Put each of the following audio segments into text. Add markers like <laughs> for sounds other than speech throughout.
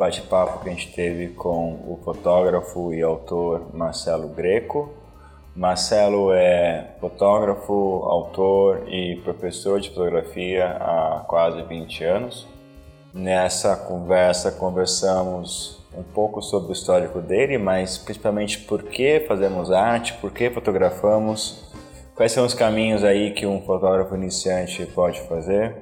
bate-papo que a gente teve com o fotógrafo e autor Marcelo Greco. Marcelo é fotógrafo, autor e professor de fotografia há quase 20 anos. Nessa conversa conversamos um pouco sobre o histórico dele, mas principalmente por que fazemos arte, por que fotografamos, quais são os caminhos aí que um fotógrafo iniciante pode fazer.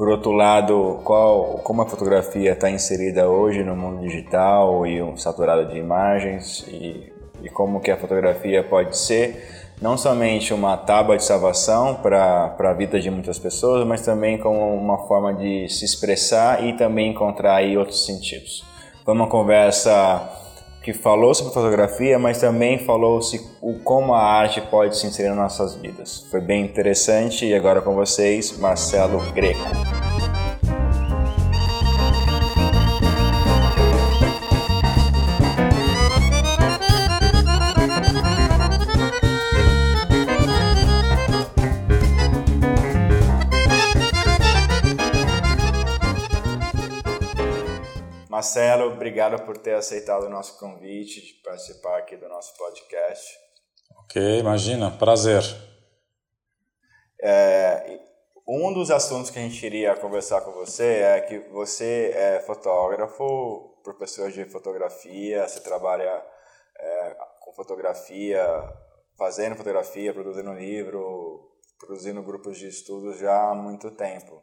Por outro lado, qual, como a fotografia está inserida hoje no mundo digital e um saturado de imagens e, e como que a fotografia pode ser não somente uma tábua de salvação para a vida de muitas pessoas, mas também como uma forma de se expressar e também encontrar aí outros sentidos. Foi uma conversa que falou sobre fotografia, mas também falou se o como a arte pode se inserir nas nossas vidas. Foi bem interessante e agora com vocês, Marcelo Greco. Marcelo, obrigado por ter aceitado o nosso convite de participar aqui do nosso podcast. Ok, imagina, prazer. É, um dos assuntos que a gente iria conversar com você é que você é fotógrafo, professor de fotografia, você trabalha é, com fotografia, fazendo fotografia, produzindo livro, produzindo grupos de estudos já há muito tempo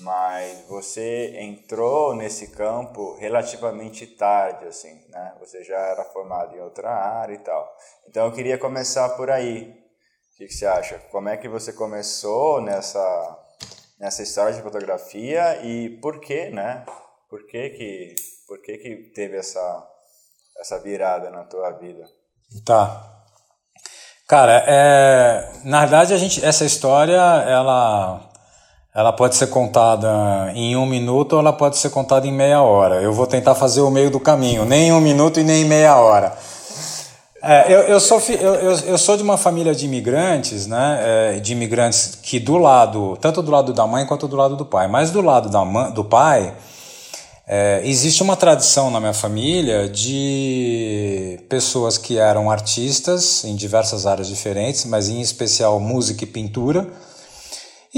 mas você entrou nesse campo relativamente tarde, assim, né? Você já era formado em outra área e tal. Então eu queria começar por aí. O que, que você acha? Como é que você começou nessa nessa história de fotografia e por que, né? Por que que por que que teve essa essa virada na tua vida? Tá. Cara, é, na verdade a gente essa história ela ela pode ser contada em um minuto ou ela pode ser contada em meia hora. Eu vou tentar fazer o meio do caminho, nem em um minuto e nem em meia hora. É, eu, eu, sou, eu, eu, sou de uma família de imigrantes, né? É, de imigrantes que do lado, tanto do lado da mãe quanto do lado do pai, mas do lado da mãe, do pai, é, existe uma tradição na minha família de pessoas que eram artistas em diversas áreas diferentes, mas em especial música e pintura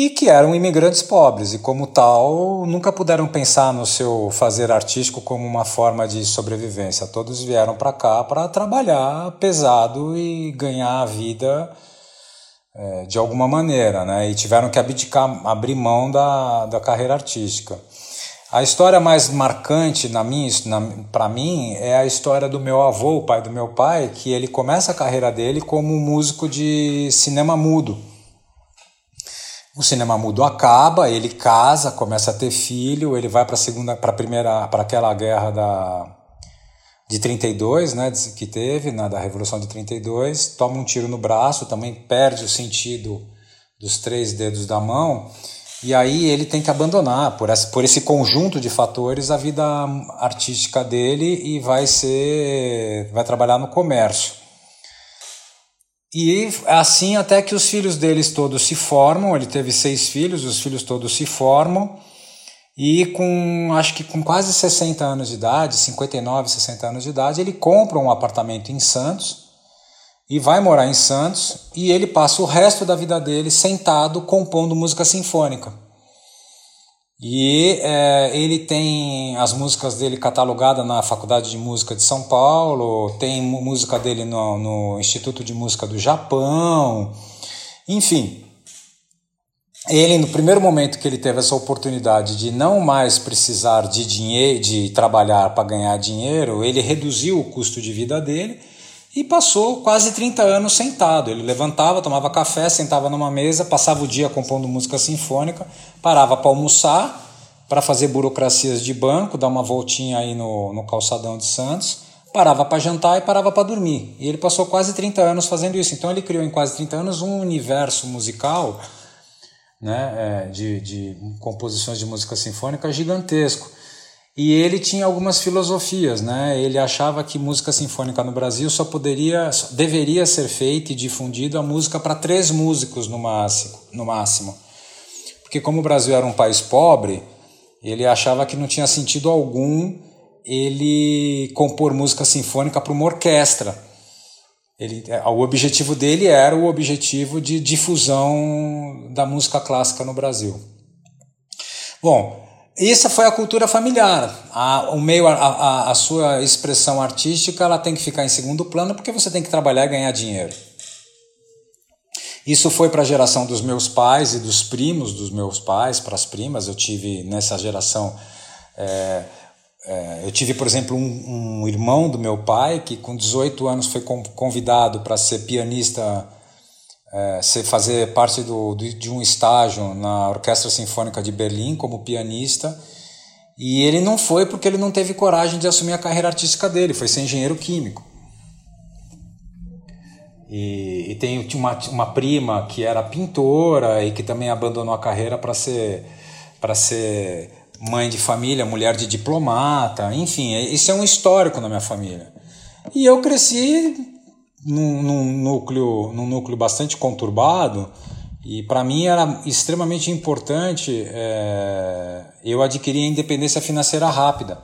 e que eram imigrantes pobres e, como tal, nunca puderam pensar no seu fazer artístico como uma forma de sobrevivência. Todos vieram para cá para trabalhar pesado e ganhar a vida é, de alguma maneira, né? E tiveram que abdicar, abrir mão da, da carreira artística. A história mais marcante na minha, para mim é a história do meu avô, o pai do meu pai, que ele começa a carreira dele como músico de cinema mudo o cinema mudo acaba, ele casa, começa a ter filho, ele vai para segunda, para primeira, para aquela guerra da de 32, né, que teve, na da Revolução de 32, toma um tiro no braço, também perde o sentido dos três dedos da mão, e aí ele tem que abandonar por por esse conjunto de fatores a vida artística dele e vai ser vai trabalhar no comércio. E assim até que os filhos deles todos se formam, ele teve seis filhos, os filhos todos se formam, e com acho que com quase 60 anos de idade, 59, 60 anos de idade, ele compra um apartamento em Santos e vai morar em Santos, e ele passa o resto da vida dele sentado compondo música sinfônica. E é, ele tem as músicas dele catalogadas na Faculdade de Música de São Paulo, tem música dele no, no Instituto de Música do Japão, enfim. Ele, no primeiro momento que ele teve essa oportunidade de não mais precisar de dinheiro, de trabalhar para ganhar dinheiro, ele reduziu o custo de vida dele e passou quase 30 anos sentado. Ele levantava, tomava café, sentava numa mesa, passava o dia compondo música sinfônica, parava para almoçar, para fazer burocracias de banco, dar uma voltinha aí no, no calçadão de Santos, parava para jantar e parava para dormir. E ele passou quase 30 anos fazendo isso. Então ele criou em quase 30 anos um universo musical né, é, de, de composições de música sinfônica gigantesco. E ele tinha algumas filosofias, né? Ele achava que música sinfônica no Brasil só poderia, deveria ser feita e difundida a música para três músicos no máximo, no máximo. Porque como o Brasil era um país pobre, Ele achava que não tinha sentido algum ele compor música sinfônica para uma orquestra. Ele, é, o objetivo dele era o objetivo de difusão da música clássica no Brasil. Bom, essa foi a cultura familiar. A, o meio, a, a, a sua expressão artística, ela tem que ficar em segundo plano porque você tem que trabalhar e ganhar dinheiro. Isso foi para a geração dos meus pais e dos primos dos meus pais, para as primas. Eu tive nessa geração. É, é, eu tive, por exemplo, um, um, irmão do meu pai que, com 18 anos, foi convidado para ser pianista, é, ser, fazer parte do, de um estágio na Orquestra Sinfônica de Berlim como pianista. E ele não foi porque ele não teve coragem de assumir a carreira artística dele, foi ser engenheiro químico. E, e tem uma, uma prima que era pintora e que também abandonou a carreira para ser para ser mãe de família, mulher de diplomata, enfim, isso é um histórico na minha família. E eu cresci num, num núcleo, num núcleo bastante conturbado e para mim era extremamente importante é, eu adquirir a independência financeira rápida.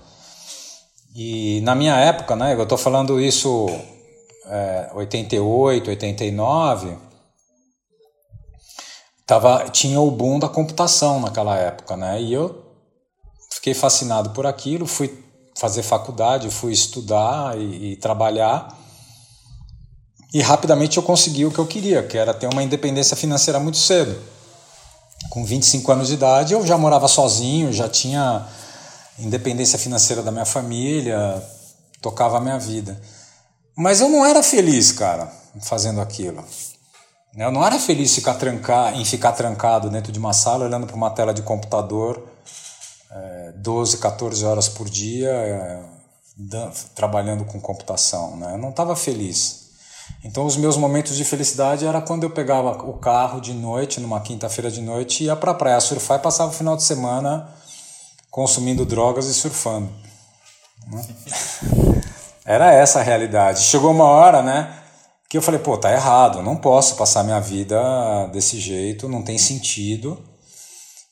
E na minha época, né, eu estou falando isso é, 88, 89, tava, tinha o boom da computação naquela época, né? E eu fiquei fascinado por aquilo, fui fazer faculdade, fui estudar e, e trabalhar. E rapidamente eu consegui o que eu queria, que era ter uma independência financeira muito cedo. Com 25 anos de idade, eu já morava sozinho, já tinha independência financeira da minha família, tocava a minha vida. Mas eu não era feliz, cara, fazendo aquilo. Eu não era feliz ficar trancar, em ficar trancado dentro de uma sala olhando para uma tela de computador é, 12, 14 horas por dia é, trabalhando com computação. Né? Eu não estava feliz. Então os meus momentos de felicidade era quando eu pegava o carro de noite, numa quinta-feira de noite, ia para a praia surfar e passava o final de semana consumindo drogas e surfando. Né? <laughs> Era essa a realidade. Chegou uma hora, né, que eu falei, pô, tá errado, não posso passar minha vida desse jeito, não tem sentido.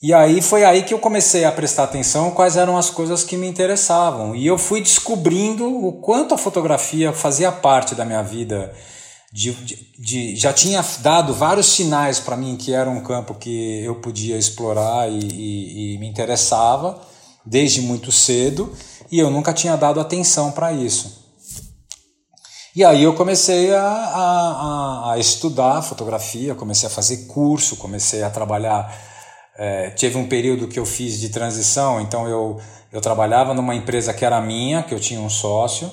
E aí foi aí que eu comecei a prestar atenção quais eram as coisas que me interessavam. E eu fui descobrindo o quanto a fotografia fazia parte da minha vida. De, de, de já tinha dado vários sinais para mim que era um campo que eu podia explorar e, e, e me interessava desde muito cedo. E eu nunca tinha dado atenção para isso. E aí eu comecei a, a, a, estudar fotografia, comecei a fazer curso, comecei a trabalhar. É, teve um período que eu fiz de transição, então eu, eu trabalhava numa empresa que era minha, que eu tinha um sócio,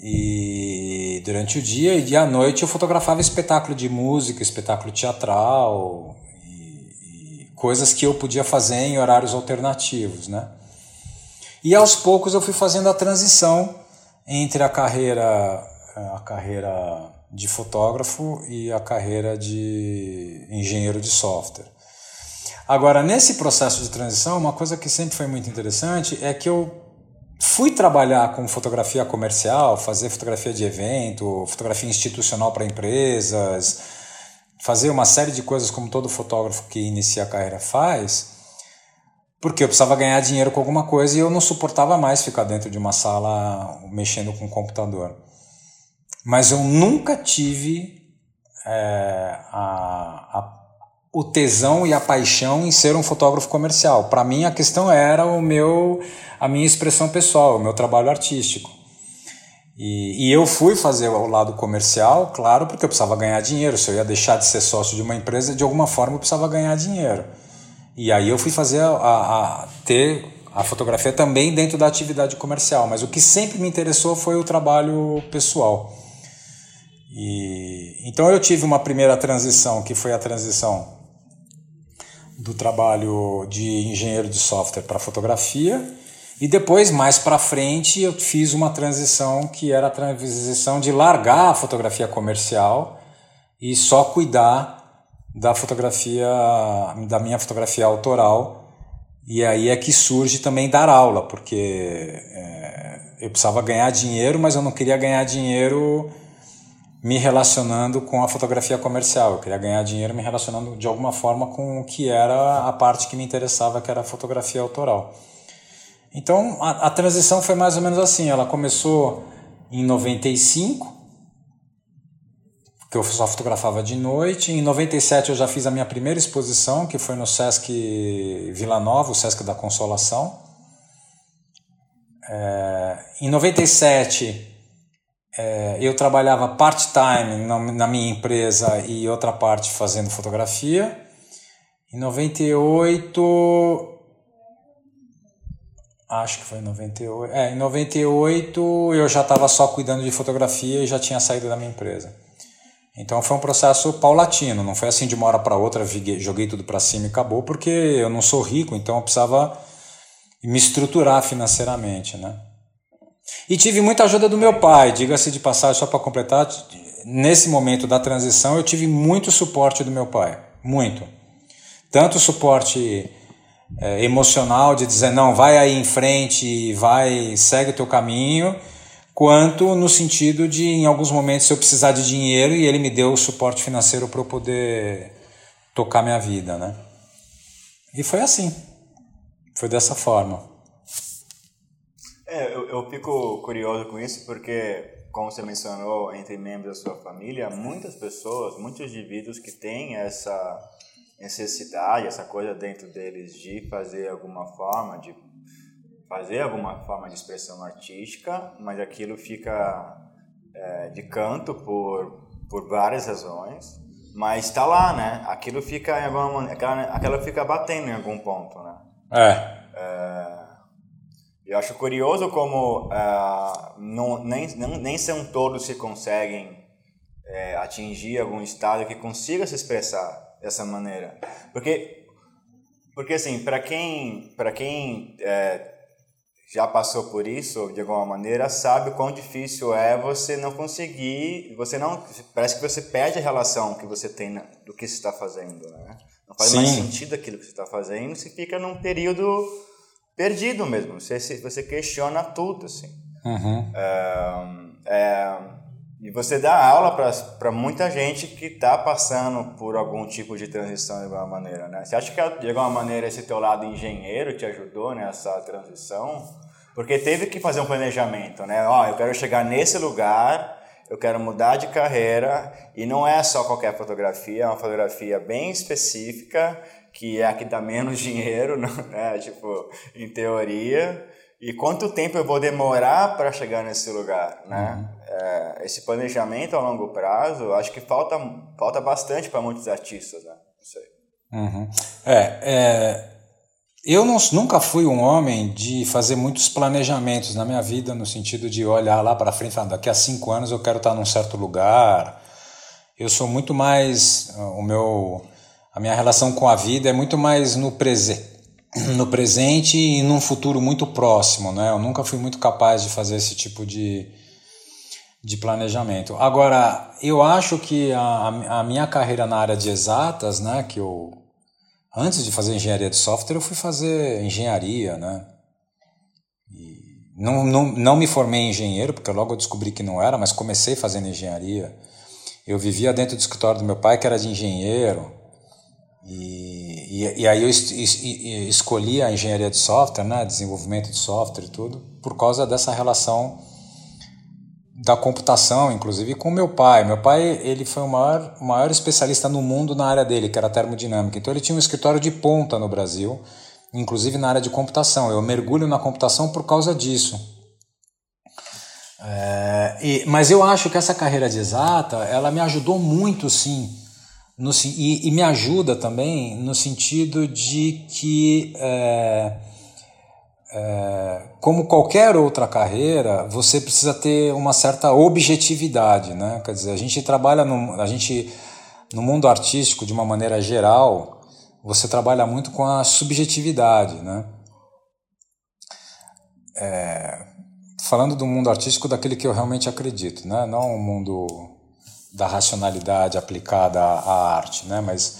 e durante o dia e à noite eu fotografava espetáculo de música, espetáculo teatral e, e coisas que eu podia fazer em horários alternativos, né? E aos poucos eu fui fazendo a transição entre a carreira a carreira de fotógrafo e a carreira de engenheiro de software. Agora, nesse processo de transição, uma coisa que sempre foi muito interessante é que eu fui trabalhar com fotografia comercial, fazer fotografia de evento, fotografia institucional para empresas, fazer uma série de coisas como todo fotógrafo que inicia a carreira faz, porque eu precisava ganhar dinheiro com alguma coisa e eu não suportava mais ficar dentro de uma sala mexendo com o computador. Mas eu nunca tive é, a, a, o tesão e a paixão em ser um fotógrafo comercial. Para mim, a questão era o meu, a minha expressão pessoal, o meu trabalho artístico. E, e, eu fui fazer o lado comercial, claro, porque eu precisava ganhar dinheiro. Se eu ia deixar de ser sócio de uma empresa, de alguma forma eu precisava ganhar dinheiro. E aí eu fui fazer a, a, a ter a fotografia também dentro da atividade comercial. Mas o que sempre me interessou foi o trabalho pessoal. E, então eu tive uma primeira transição, que foi a transição do trabalho de engenheiro de software para fotografia. E depois, mais para frente, eu fiz uma transição que era a transição de largar a fotografia comercial e só cuidar da fotografia, da minha fotografia autoral. E aí é que surge também dar aula, porque é, eu precisava ganhar dinheiro, mas eu não queria ganhar dinheiro me relacionando com a fotografia comercial. Eu queria ganhar dinheiro me relacionando de alguma forma com o que era a parte que me interessava, que era a fotografia autoral. Então a, a transição foi mais ou menos assim. Ela começou em 95, que eu só fotografava de noite. Em 97 eu já fiz a minha primeira exposição, que foi no Sesc Vila Nova, o Sesc da Consolação. É, em 97 é, eu trabalhava part-time na, na, minha empresa e outra parte fazendo fotografia. Em 98. Acho que foi em 98. É, em 98 eu já estava só cuidando de fotografia e já tinha saído da minha empresa. Então foi um processo paulatino, não foi assim de uma hora para outra, joguei tudo para cima e acabou, porque eu não sou rico, então eu precisava me estruturar financeiramente, né? E tive muita ajuda do meu pai, diga-se de passagem, só para completar, nesse momento da transição eu tive muito suporte do meu pai, muito. Tanto suporte é, emocional de dizer não, vai aí em frente, vai, segue o teu caminho, quanto no sentido de em alguns momentos eu precisar de dinheiro e ele me deu o suporte financeiro para eu poder tocar minha vida, né? E foi assim. Foi dessa forma. É, eu, eu fico curioso com isso porque, como você mencionou, entre membros da sua família, muitas pessoas, muitos indivíduos que têm essa necessidade, essa coisa dentro deles de fazer alguma forma, de fazer alguma forma de expressão artística, mas aquilo fica é, de canto por, por várias razões, mas está lá, né? Aquilo fica em alguma aquela, aquela fica batendo em algum ponto, né? É. é eu acho curioso como uh, não, nem, nem, nem são todos que conseguem é, atingir algum estado que consiga se expressar dessa maneira. Porque, porque assim, para quem, pra quem é, já passou por isso, de alguma maneira, sabe o quão difícil é você não conseguir, você não, parece que você perde a relação que você tem do que você está fazendo, né? Não faz Sim. mais sentido aquilo que você está fazendo, você fica num período perdido mesmo. Você, você questiona tudo, assim. Uhum. É, é, e você dá aula para muita gente que está passando por algum tipo de transição de alguma maneira, né? Você acha que de alguma maneira esse teu lado engenheiro te ajudou nessa transição? Porque teve que fazer um planejamento, né? Ó, oh, eu quero chegar nesse lugar, eu quero mudar de carreira e não é só qualquer fotografia, é uma fotografia bem específica que é a que dá menos <laughs> dinheiro, né? Tipo, em teoria. E quanto tempo eu vou demorar para chegar nesse lugar, né? Uhum. É, esse planejamento a longo prazo, acho que falta, falta bastante para muitos artistas, né? Não sei. Uhum. É, é, eu não, nunca fui um homem de fazer muitos planejamentos na minha vida, no sentido de olhar lá para frente e falar, daqui a cinco anos eu quero estar num certo lugar. Eu sou muito mais, o meu a minha relação com a vida é muito mais no, prese no presente e num futuro muito próximo. Né? Eu nunca fui muito capaz de fazer esse tipo de, de planejamento. Agora, eu acho que a, a minha carreira na área de exatas, né, que eu antes de fazer engenharia de software, eu fui fazer engenharia, né? E não, não, não me formei em engenheiro, porque logo eu descobri que não era, mas comecei fazendo engenharia. Eu vivia dentro do escritório do meu pai, que era de engenheiro. E, e, e, aí eu es, es, escolhi a engenharia de software, né, desenvolvimento de software e tudo, por causa dessa relação da computação, inclusive com meu pai. Meu pai ele foi o maior, maior especialista no mundo na área dele, que era termodinâmica. Então ele tinha um escritório de ponta no Brasil, inclusive na área de computação. Eu mergulho na computação por causa disso. É, e, mas eu acho que essa carreira de exata, ela me ajudou muito, sim, no, e, e, me ajuda também no sentido de que, é, é, como qualquer outra carreira, você precisa ter uma certa objetividade. Né? Quer dizer, a gente trabalha no, a gente, no mundo artístico, de uma maneira geral, você trabalha muito com a subjetividade. Né? É, falando do mundo artístico, daquele que eu realmente acredito, né? não o mundo da racionalidade aplicada à, arte, né? Mas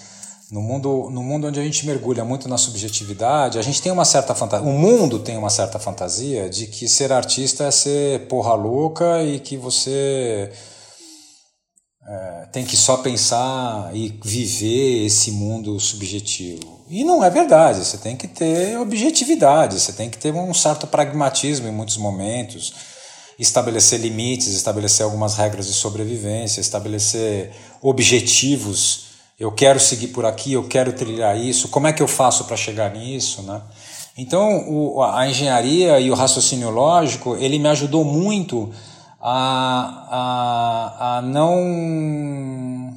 no mundo, no mundo onde a gente mergulha muito na subjetividade, a gente tem uma certa fantasia, o mundo tem uma certa fantasia de que ser artista é ser porra louca e que você é, tem que só pensar e viver esse mundo subjetivo. E não é verdade, você tem que ter objetividade, você tem que ter um certo pragmatismo em muitos momentos, estabelecer limites, estabelecer algumas regras de sobrevivência, estabelecer objetivos. Eu quero seguir por aqui, eu quero trilhar isso, como é que eu faço para chegar nisso, né? Então, o, a engenharia e o raciocínio lógico, ele me ajudou muito a, a, a não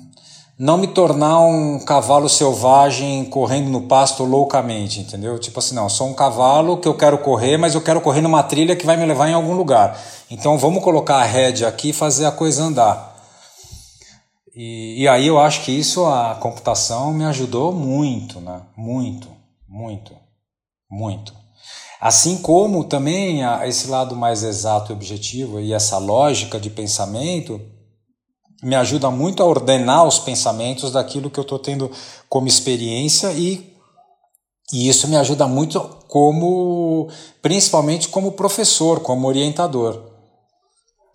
não me tornar um cavalo selvagem correndo no pasto loucamente, entendeu? Tipo assim, não, sou um cavalo que eu quero correr, mas eu quero correr numa trilha que vai me levar em algum lugar. Então vamos colocar a rédea aqui e fazer a coisa andar. E, e aí eu acho que isso, a computação me ajudou muito, né? Muito, muito, muito. Assim como também esse lado mais exato e objetivo e essa lógica de pensamento me ajuda muito a ordenar os pensamentos daquilo que eu estou tendo como experiência e, e isso me ajuda muito como principalmente como professor, como orientador,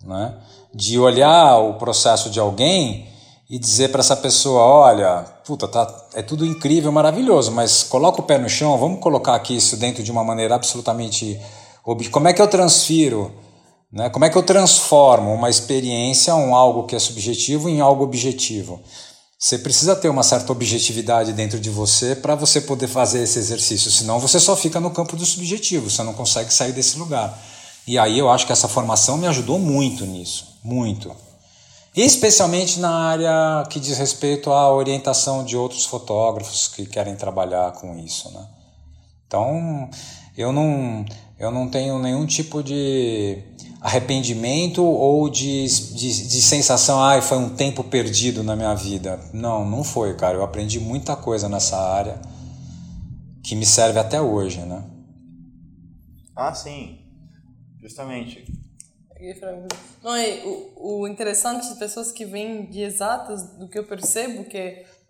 né? de olhar o processo de alguém e dizer para essa pessoa, olha, puta, tá, é tudo incrível, maravilhoso, mas coloca o pé no chão, vamos colocar aqui isso dentro de uma maneira absolutamente como é que eu transfiro, né? Como é que eu transformo uma experiência, um algo que é subjetivo em algo objetivo? Você precisa ter uma certa objetividade dentro de você para você poder fazer esse exercício, senão você só fica no campo do subjetivo, você não consegue sair desse lugar. E aí eu acho que essa formação me ajudou muito nisso, muito especialmente na área que diz respeito à orientação de outros fotógrafos que querem trabalhar com isso, né? Então, eu não, eu não tenho nenhum tipo de arrependimento ou de, de, de sensação, ah, foi um tempo perdido na minha vida. Não, não foi, cara. Eu aprendi muita coisa nessa área que me serve até hoje, né? Ah, sim. Justamente. Não, é, o, o interessante de pessoas que vêm de exatas, do que eu percebo, que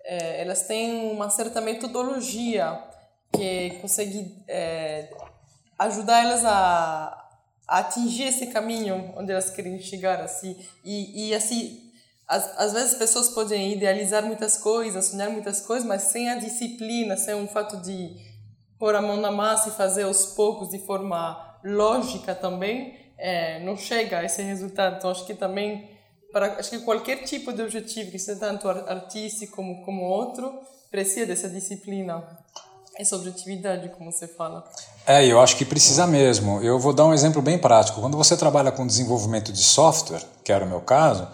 é, elas têm uma certa metodologia que consegue é, ajudar elas a, a, atingir esse caminho onde elas querem chegar, assim. E, e assim, às, às vezes as pessoas podem idealizar muitas coisas, sonhar muitas coisas, mas sem a disciplina, sem o fato de pôr a mão na massa e fazer aos poucos de forma lógica também, é, não chega a esse resultado. Então, acho que também, para, acho que qualquer tipo de objetivo, que seja tanto artístico como, como outro, precisa dessa disciplina, essa objetividade, como você fala. É, eu acho que precisa mesmo. Eu vou dar um exemplo bem prático. Quando você trabalha com desenvolvimento de software, que era o meu caso,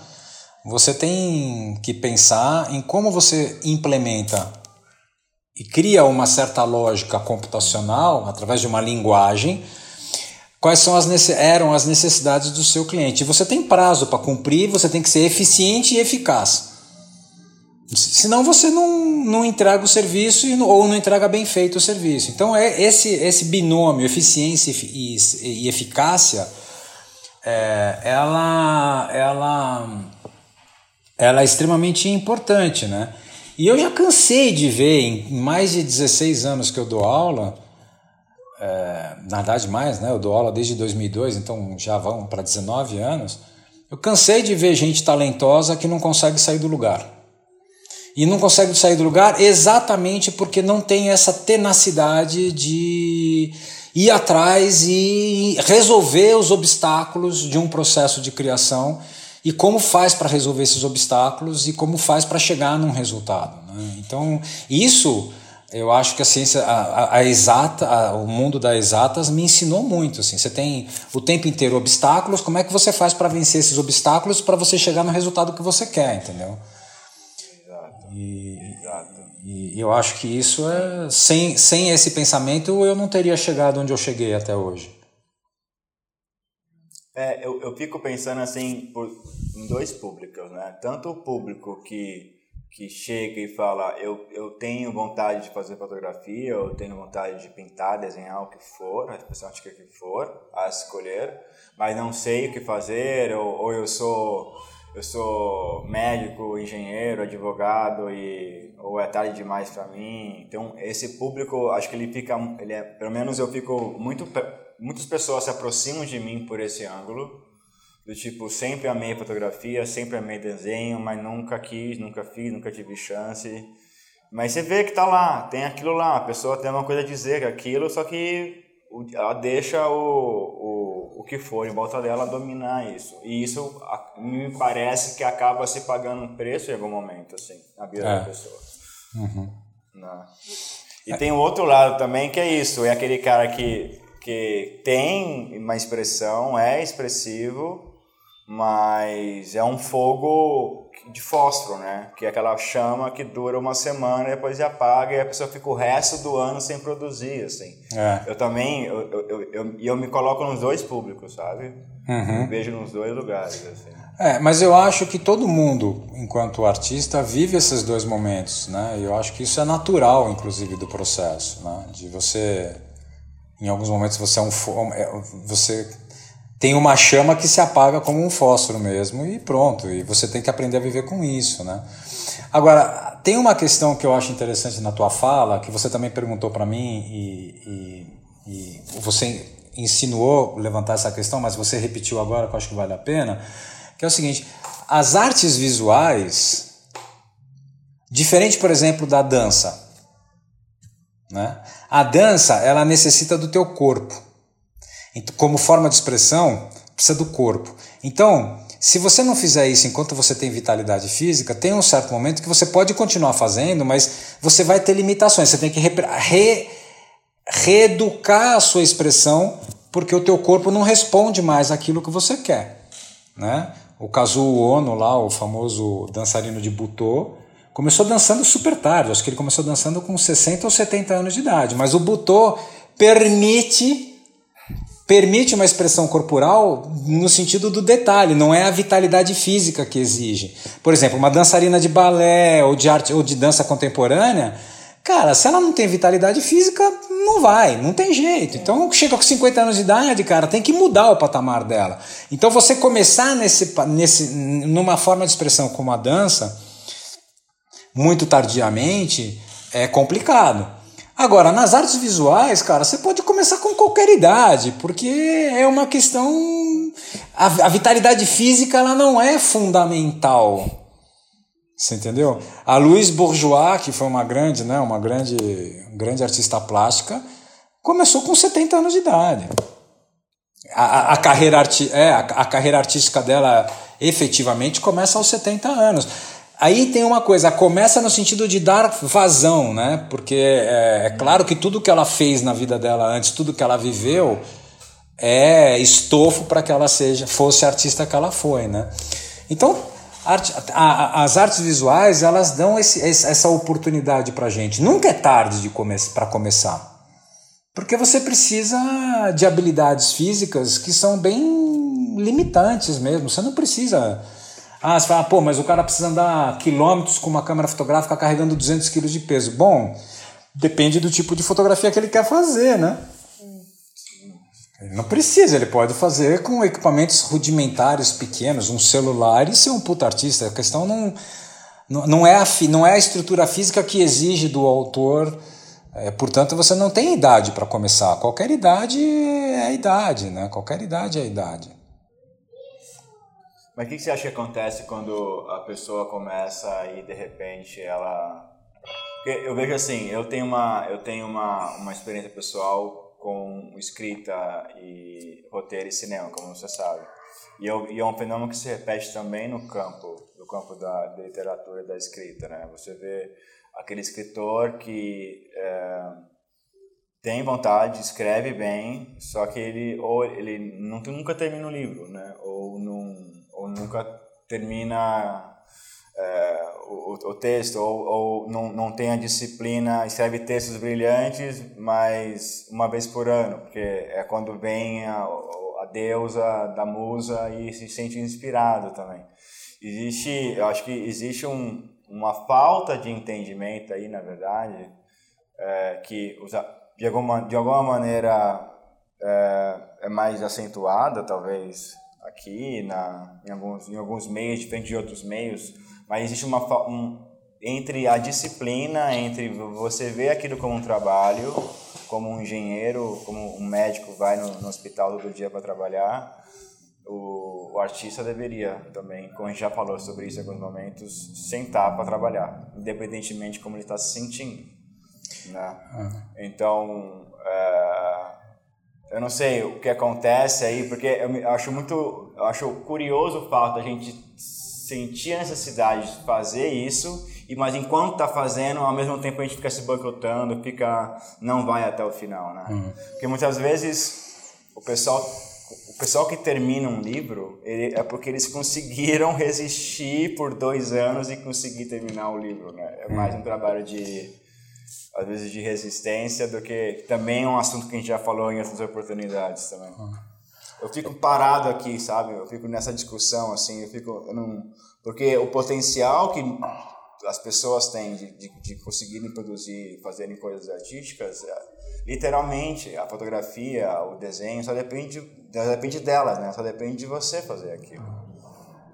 você tem que pensar em como você implementa e cria uma certa lógica computacional através de uma linguagem quais são as eram as necessidades do seu cliente. Você tem prazo para cumprir, você tem que ser eficiente e eficaz. Senão você não, não entrega o serviço e, ou não entrega bem feito o serviço. Então é esse, esse binômio eficiência e, e eficácia, é, ela, ela, ela é extremamente importante. Né? E eu já cansei de ver, em mais de 16 anos que eu dou aula, é, na verdade mais, né? Eu dou aula desde 2002, então já vão para 19 anos. Eu cansei de ver gente talentosa que não consegue sair do lugar. E não consegue sair do lugar exatamente porque não tem essa tenacidade de ir atrás e resolver os obstáculos de um processo de criação e como faz para resolver esses obstáculos e como faz para chegar num resultado. Né? Então, isso eu acho que a ciência, a, a exata, a, o mundo das exatas me ensinou muito. Assim. Você tem o tempo inteiro obstáculos, como é que você faz para vencer esses obstáculos para você chegar no resultado que você quer, entendeu? Exato. E, Exato. e eu acho que isso é. Sem, sem esse pensamento, eu não teria chegado onde eu cheguei até hoje. É, eu, eu fico pensando assim por, em dois públicos, né? Tanto o público que que chega e fala eu, eu tenho vontade de fazer fotografia, eu tenho vontade de pintar, desenhar o que for, especialmente o que for a escolher, mas não sei o que fazer, ou, ou eu sou eu sou médico, engenheiro, advogado e ou é tarde demais para mim. Então esse público, acho que ele fica, ele é, pelo menos eu fico muito, muitas pessoas se aproximam de mim por esse ângulo Do tipo, sempre amei fotografia, sempre amei desenho, mas nunca quis, nunca fiz, nunca tive chance. Mas você vê que tá lá, tem aquilo lá, a pessoa tem uma coisa a dizer, aquilo, só que ela deixa o, o, o que for em volta dela dominar isso. E isso me parece que acaba se pagando um preço em algum momento, assim, na vida é. da pessoa. Uhum. Né? E tem o outro lado também que é isso, é aquele cara que, que tem uma expressão, é expressivo, mas é um fogo de fósforo, né? Que é aquela chama que dura uma semana e depois apaga e a pessoa fica o resto do ano sem produzir, assim. É. Eu também, eu, eu, eu, eu, me coloco nos dois públicos, sabe? Uhum. Vejo nos dois lugares, assim. É, mas eu acho que todo mundo, enquanto artista, vive esses dois momentos, né? E eu acho que isso é natural, inclusive, do processo, né? De você, em alguns momentos, você é um, é, você tem uma chama que se apaga como um fósforo mesmo e pronto. E você tem que aprender a viver com isso, né? Agora, tem uma questão que eu acho interessante na tua fala, que você também perguntou para mim e, e, e, você insinuou levantar essa questão, mas você repetiu agora, que eu acho que vale a pena, que é o seguinte, as artes visuais, diferente, por exemplo, da dança, né? A dança, ela necessita do teu corpo. Como forma de expressão, precisa do corpo. Então, se você não fizer isso enquanto você tem vitalidade física, tem um certo momento que você pode continuar fazendo, mas você vai ter limitações. Você tem que re reeducar a sua expressão porque o teu corpo não responde mais aquilo que você quer. Né? O Kazuo Ono, lá, o famoso dançarino de Butô, começou dançando super tarde. Acho que ele começou dançando com 60 ou 70 anos de idade. Mas o Butô permite permite uma expressão corporal no sentido do detalhe, não é a vitalidade física que exige. Por exemplo, uma dançarina de balé ou de arte ou de dança contemporânea, cara, se ela não tem vitalidade física, não vai, não tem jeito. Então, chega com 50 anos de idade, cara, tem que mudar o patamar dela. Então, você começar nesse, nesse, numa forma de expressão como a dança, muito tardiamente, é complicado. Agora, nas artes visuais, cara, você pode começar com qualquer idade, porque é uma questão. A, a vitalidade física ela não é fundamental. Você entendeu? A Louise Bourgeois, que foi uma grande, né, uma grande, grande artista plástica, começou com 70 anos de idade. A, a, a carreira, arti é, a, a carreira artística dela efetivamente começa aos 70 anos. Aí tem uma coisa, começa no sentido de dar vazão, né? Porque é, é, claro que tudo que ela fez na vida dela antes, tudo que ela viveu, é estofo para que ela seja, fosse a artista que ela foi, né? Então, arte, a, as artes visuais elas dão esse, essa oportunidade para gente. Nunca é tarde de come para começar, porque você precisa de habilidades físicas que são bem limitantes mesmo. Você não precisa ah, você fala, pô, mas o cara precisa andar quilômetros com uma câmera fotográfica carregando 200 quilos de peso. Bom, depende do tipo de fotografia que ele quer fazer, né? Ele não precisa, ele pode fazer com equipamentos rudimentares pequenos, um celular e ser um puta artista. A questão não, não, é, a, não é a estrutura física que exige do autor. É, portanto, você não tem idade para começar. Qualquer idade é idade, né? Qualquer idade é idade. Mas o que, você acha que acontece quando a pessoa começa e de repente ela. Porque eu vejo assim, eu tenho uma, eu tenho uma, uma experiência pessoal com escrita e roteiro e cinema, como você sabe. E, eu, e é um fenômeno que se repete também no campo, no campo da, da literatura e da escrita, né? Você vê aquele escritor que é, tem vontade, escreve bem, só que ele ou ele nunca termina o livro, né? Ou não nunca termina é, o, o, texto, ou, ou não, não tem a disciplina, escreve textos brilhantes, mas uma vez por ano, porque é quando vem a, a deusa da musa e se sente inspirado também. Existe, eu acho que existe um, uma falta de entendimento aí, na verdade, é, que de alguma, de alguma maneira é, é mais acentuada, talvez, aqui, na, em, alguns, em alguns meios, diferente de outros meios, mas existe uma um, entre a disciplina, entre você ver aquilo como um trabalho, como um engenheiro, como um médico vai no, no hospital todo dia para trabalhar, o, o, artista deveria também, como a gente já falou sobre isso em alguns momentos, sentar para trabalhar, independentemente de como ele está se sentindo. Né? Uhum. Então, é, eu não sei o que acontece aí, porque eu acho muito, eu acho curioso o fato da gente sentir a necessidade de fazer isso, e mas enquanto está fazendo, ao mesmo tempo a gente fica se boicotando, fica não vai até o final, né? Uhum. Porque muitas vezes o pessoal o pessoal que termina um livro ele, é porque eles conseguiram <laughs> resistir por dois anos e conseguir terminar o livro, né? É mais um trabalho de às vezes de resistência do que também é um assunto que a gente já falou em outras oportunidades também. Eu fico parado aqui, sabe? Eu fico nessa discussão assim, eu fico eu não porque o potencial que as pessoas têm de, de, de conseguirem produzir, fazerem coisas artísticas, é, literalmente a fotografia, o desenho só depende, só depende delas, né? Só depende de você fazer aquilo.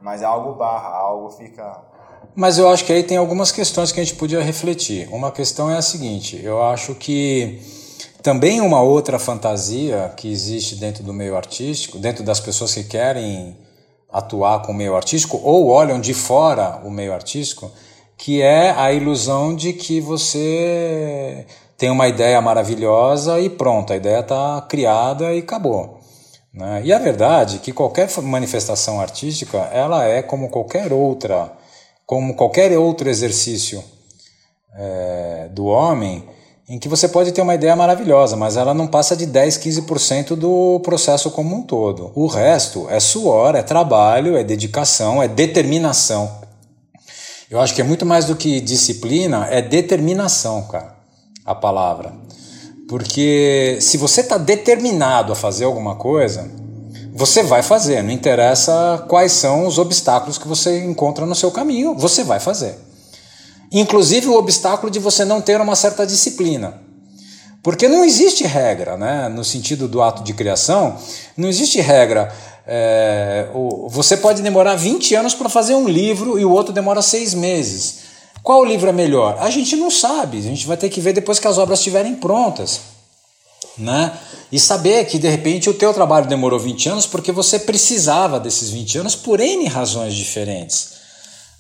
Mas algo barra, algo fica. Mas eu acho que aí tem algumas questões que a gente podia refletir. Uma questão é a seguinte: eu acho que também uma outra fantasia que existe dentro do meio artístico, dentro das pessoas que querem atuar com o meio artístico ou olham de fora o meio artístico, que é a ilusão de que você tem uma ideia maravilhosa e pronto, a ideia está criada e acabou. Né? E a verdade é que qualquer manifestação artística ela é como qualquer outra, como qualquer outro exercício é, do homem, em que você pode ter uma ideia maravilhosa, mas ela não passa de 10, 15% do processo como um todo. O resto é suor, é trabalho, é dedicação, é determinação. Eu acho que é muito mais do que disciplina, é determinação, cara, a palavra. Porque se você está determinado a fazer alguma coisa, você vai fazer, não interessa quais são os obstáculos que você encontra no seu caminho, você vai fazer. Inclusive o obstáculo de você não ter uma certa disciplina. Porque não existe regra, né? no sentido do ato de criação, não existe regra. É, você pode demorar 20 anos para fazer um livro e o outro demora seis meses. Qual livro é melhor? A gente não sabe, a gente vai ter que ver depois que as obras estiverem prontas. Né? E saber que de repente o teu trabalho demorou 20 anos porque você precisava desses 20 anos por N razões diferentes.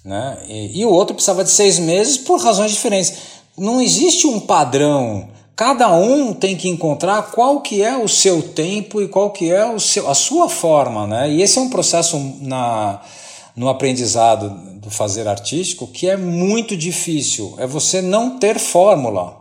Né? E, e o outro precisava de seis meses por razões diferentes. Não existe um padrão Cada um tem que encontrar qual que é o seu tempo e qual que é o seu, a sua forma, né? E esse é um processo na, no aprendizado do fazer artístico que é muito difícil. É você não ter fórmula.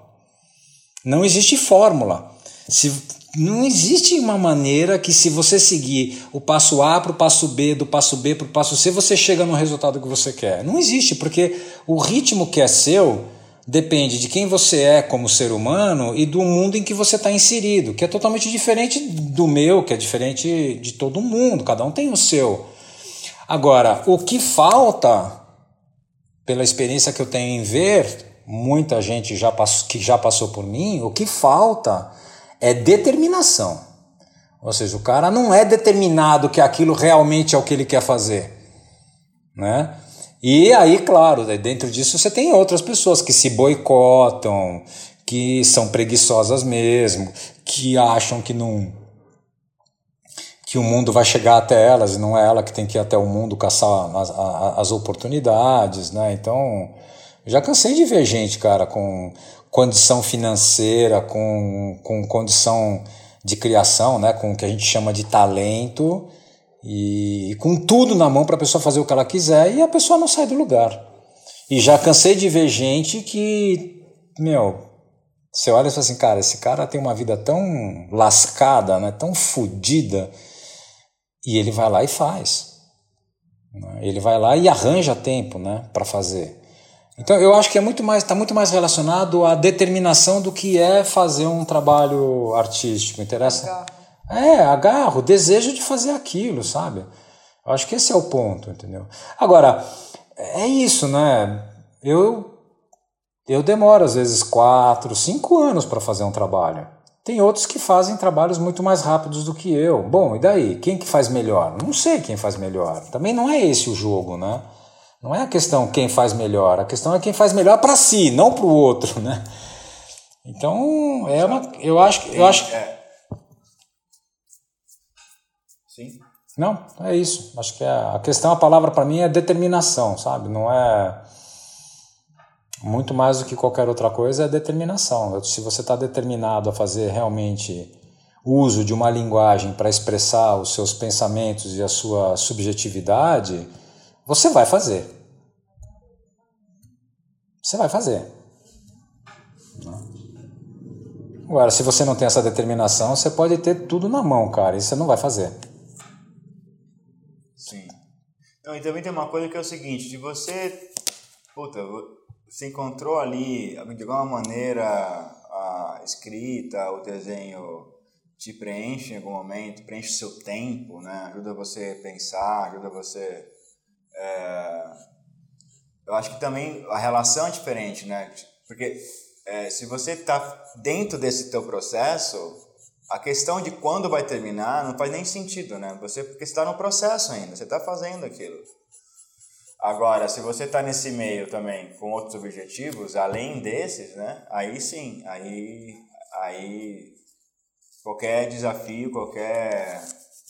Não existe fórmula. Se, não existe uma maneira que se você seguir o passo A para o passo B, do passo B para o passo C, você chega no resultado que você quer. Não existe, porque o ritmo que é seu depende de quem você é como ser humano e do mundo em que você está inserido, que é totalmente diferente do meu, que é diferente de todo mundo, cada um tem o seu. Agora, o que falta, pela experiência que eu tenho em ver, muita gente já passou, que já passou por mim, o que falta é determinação. Ou seja, o cara não é determinado que aquilo realmente é o que ele quer fazer. Né? E aí, claro, dentro disso você tem outras pessoas que se boicotam, que são preguiçosas mesmo, que acham que não que o mundo vai chegar até elas e não é ela que tem que ir até o mundo caçar as, as oportunidades, né? Então, já cansei de ver gente, cara, com condição financeira, com, com condição de criação, né? Com o que a gente chama de talento, e com tudo na mão para a pessoa fazer o que ela quiser e a pessoa não sai do lugar. E já cansei de ver gente que, meu, você olha e fala assim, cara, esse cara tem uma vida tão lascada, né, tão fodida, e ele vai lá e faz. Né? Ele vai lá e arranja tempo né, para fazer. Então eu acho que é muito mais está muito mais relacionado à determinação do que é fazer um trabalho artístico. Interessa? Legal. É, agarro, desejo de fazer aquilo, sabe? Eu acho que esse é o ponto, entendeu? Agora, é isso, né? Eu, eu demoro às vezes quatro, cinco anos para fazer um trabalho. Tem outros que fazem trabalhos muito mais rápidos do que eu. Bom, e daí? Quem que faz melhor? Não sei quem faz melhor. Também não é esse o jogo, né? Não é a questão quem faz melhor. A questão é quem faz melhor para si, não para o outro, né? Então, é uma, eu acho, eu acho, é. Sim. Não, é isso. Acho que é, a questão, a palavra para mim é determinação, sabe? Não é muito mais do que qualquer outra coisa é determinação. Se você está determinado a fazer realmente uso de uma linguagem para expressar os seus pensamentos e a sua subjetividade, você vai fazer. Você vai fazer. Agora, se você não tem essa determinação, você pode ter tudo na mão, cara, e você não vai fazer. Sim. Não, e também tem uma coisa que é o seguinte, se você, puta, você encontrou ali, de alguma maneira, a escrita, o desenho te preenche em algum momento, preenche o seu tempo, né? ajuda você a pensar, ajuda você... É... Eu acho que também a relação é diferente, né? Porque é, se você está dentro desse teu processo, a questão de quando vai terminar não faz nem sentido, né? Você porque está no processo ainda, você está fazendo aquilo. Agora, se você está nesse meio também com outros objetivos, além desses, né? Aí sim, aí, aí qualquer desafio, qualquer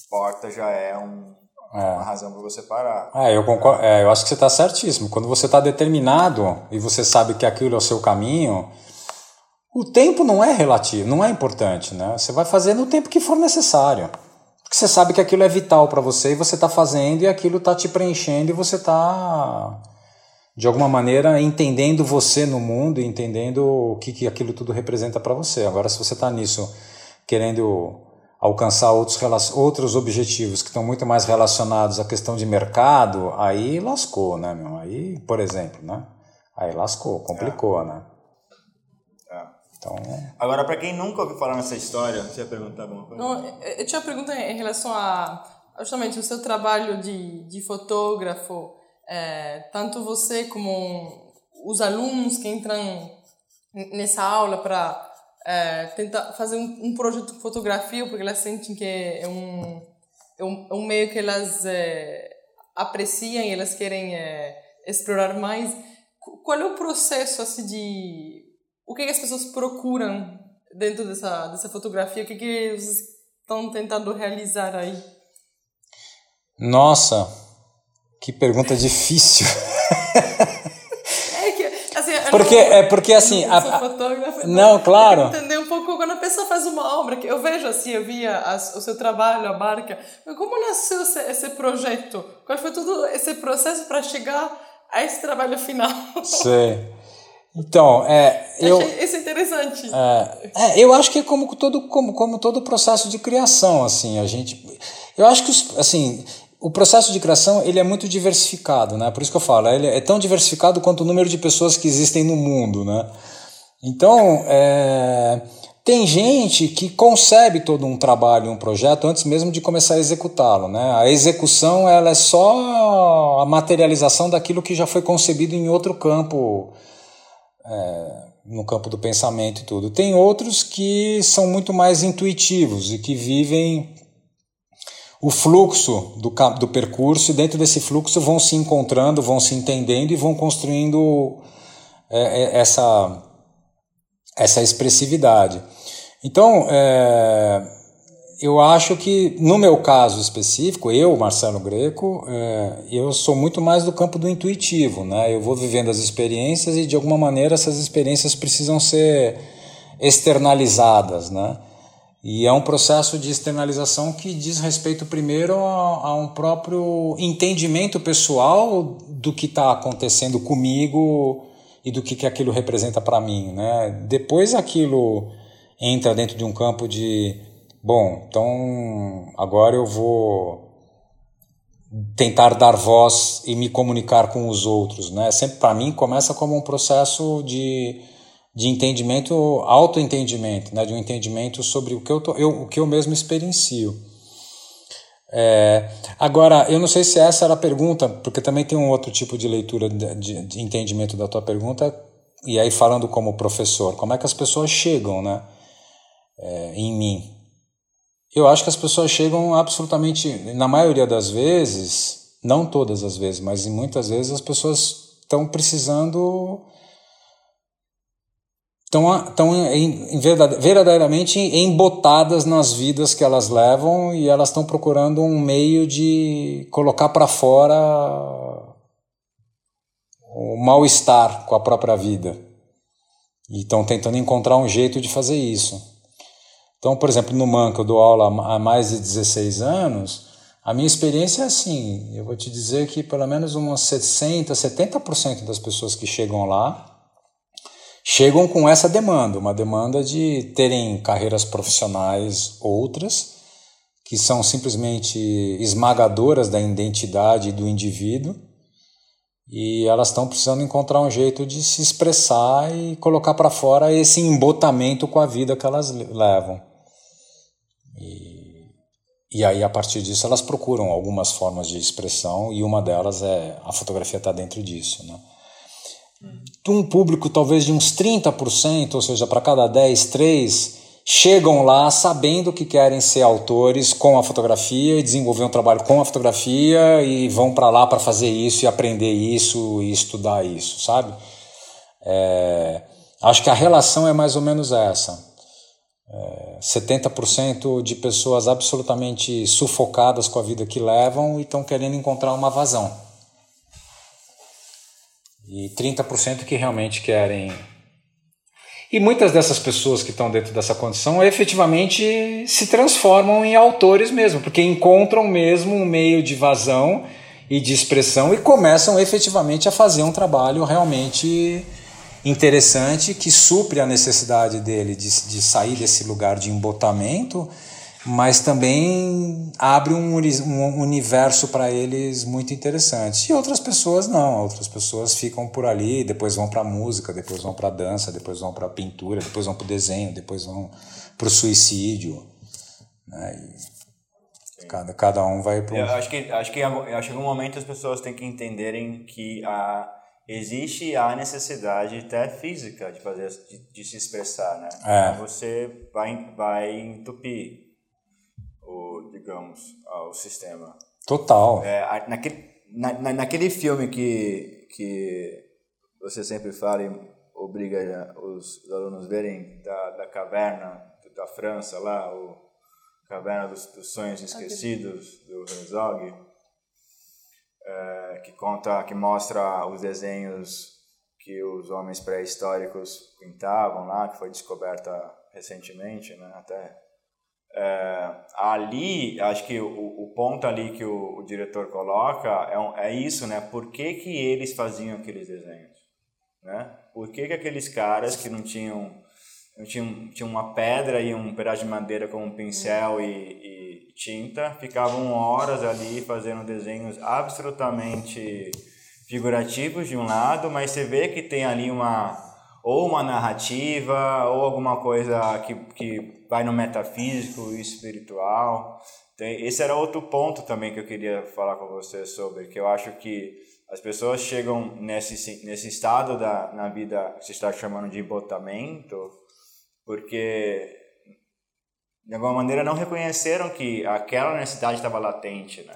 porta já é um, é. uma razão para você parar. É, eu concordo. É, eu acho que você está certíssimo. Quando você está determinado e você sabe que aquilo é o seu caminho, o tempo não é relativo, não é importante, né? Você vai fazer no tempo que for necessário. Porque você sabe que aquilo é vital para você e você está fazendo e aquilo está te preenchendo e você está, de alguma maneira, entendendo você no mundo e entendendo o que, que aquilo tudo representa para você. Agora, se você está nisso querendo alcançar outros, outros objetivos que estão muito mais relacionados à questão de mercado, aí lascou, né, meu? Aí, por exemplo, né? Aí lascou, complicou, é. né? Então... Agora, para quem nunca ouviu falar nessa história, você ia perguntar alguma coisa? Não, eu tinha uma pergunta em relação a justamente o seu trabalho de, de fotógrafo, é, tanto você como os alunos que entram nessa aula para é, tentar fazer um, um, projeto de fotografia, porque elas sentem que é um, é um, é um meio que elas é, apreciam e elas querem é, explorar mais. Qual é o processo assim de o que, que as pessoas procuram dentro dessa, dessa fotografia? O que, que vocês estão tentando realizar aí? Nossa, que pergunta difícil. <laughs> que, porque, é porque assim. Eu a, fotógrafa, não, claro. <laughs> Entender um pouco quando a pessoa faz uma obra, que eu vejo assim, eu via as, o seu trabalho, a barca. Como nasceu esse, esse projeto? Qual foi todo esse processo para chegar a esse trabalho final? <laughs> Sim. Então, é, eu, Achei isso interessante. É, é, eu acho que é como todo, como, como todo processo de criação, assim, a gente, eu acho que, os, assim, o processo de criação ele é muito diversificado, né? Por isso que eu falo, ele é tão diversificado quanto o número de pessoas que existem no mundo, né? Então, é, tem gente que concebe todo um trabalho, um projeto antes mesmo de começar a executá-lo, né? A execução ela é só a materialização daquilo que já foi concebido em outro campo é, no campo do pensamento e tudo. Tem outros que são muito mais intuitivos e que vivem o fluxo do, do percurso e dentro desse fluxo vão se encontrando, vão se entendendo e vão construindo é, é essa, essa expressividade. Então, é, eu acho que, no meu caso específico, eu, Marcelo Greco, é, eu sou muito mais do campo do intuitivo. Né? Eu vou vivendo as experiências e, de alguma maneira, essas experiências precisam ser externalizadas. Né? E é um processo de externalização que diz respeito, primeiro, a, a um próprio entendimento pessoal do que está acontecendo comigo e do que, que aquilo representa para mim. Né? Depois, aquilo entra dentro de um campo de Bom, então agora eu vou tentar dar voz e me comunicar com os outros, né? Sempre para mim começa como um processo de, de entendimento, autoentendimento, né? De um entendimento sobre o que eu, tô, eu, o que eu mesmo experiencio. É, agora, eu não sei se essa era a pergunta, porque também tem um outro tipo de leitura de, de, entendimento da tua pergunta, e aí falando como professor, como é que as pessoas chegam, né? É, em mim. Eu acho que as pessoas chegam absolutamente, na maioria das vezes, não todas as vezes, mas muitas vezes as pessoas estão precisando estão, estão em, em verdade, verdadeiramente embotadas nas vidas que elas levam e elas estão procurando um meio de colocar para fora o mal-estar com a própria vida. E estão tentando encontrar um jeito de fazer isso. Então, por exemplo, no MAN, que eu dou aula há mais de 16 anos, a minha experiência é assim: eu vou te dizer que pelo menos umas 60%, 70% das pessoas que chegam lá chegam com essa demanda, uma demanda de terem carreiras profissionais outras, que são simplesmente esmagadoras da identidade do indivíduo, e elas estão precisando encontrar um jeito de se expressar e colocar para fora esse embotamento com a vida que elas levam. E, e aí, a partir disso, elas procuram algumas formas de expressão, e uma delas é a fotografia está dentro disso. Né? Um público talvez de uns 30%, ou seja, para cada 10, 3 chegam lá sabendo que querem ser autores com a fotografia e desenvolver um trabalho com a fotografia e vão para lá para fazer isso e aprender isso e estudar isso, sabe? É, acho que a relação é mais ou menos essa. É, 70% de pessoas absolutamente sufocadas com a vida que levam e estão querendo encontrar uma vazão e 30% que realmente querem. E muitas dessas pessoas que estão dentro dessa condição efetivamente se transformam em autores mesmo, porque encontram mesmo um meio de vazão e de expressão e começam efetivamente a fazer um trabalho realmente interessante que supre a necessidade dele de, de sair desse lugar de embotamento mas também abre um, um universo para eles muito interessante. E outras pessoas não, outras pessoas ficam por ali, depois vão para música, depois vão para dança, depois vão para pintura, depois vão para o desenho, depois vão para o suicídio. Né? cada, cada um vai para. Acho que acho que acho que em algum momento as pessoas têm que entenderem que a existe a necessidade até física de fazer de, de se expressar, né? É. Você vai vai entupir digamos, o sistema. Total. É, naquele, na, naquele filme que, que você sempre fala e obriga os alunos a verem da, da caverna da França lá, o Caverna dos, dos Sonhos Esquecidos do Herzog, é, que conta, que mostra os desenhos que os homens pré-históricos pintavam lá, que foi descoberta recentemente, né, até é, ali, acho que o, o, ponto ali que o, o diretor coloca é, é, isso, né? Por que, que eles faziam aqueles desenhos? Né? Por que, que aqueles caras que não tinham, não tinham, tinham uma pedra e um pedaço de madeira com um pincel e, e tinta ficavam horas ali fazendo desenhos absolutamente figurativos de um lado, mas você vê que tem ali uma ou uma narrativa ou alguma coisa que, que vai no metafísico e espiritual. Tem, esse era outro ponto também que eu queria falar com você sobre, que eu acho que as pessoas chegam nesse, nesse estado da, na vida que você está chamando de embotamento, porque de alguma maneira não reconheceram que aquela necessidade estava latente, né?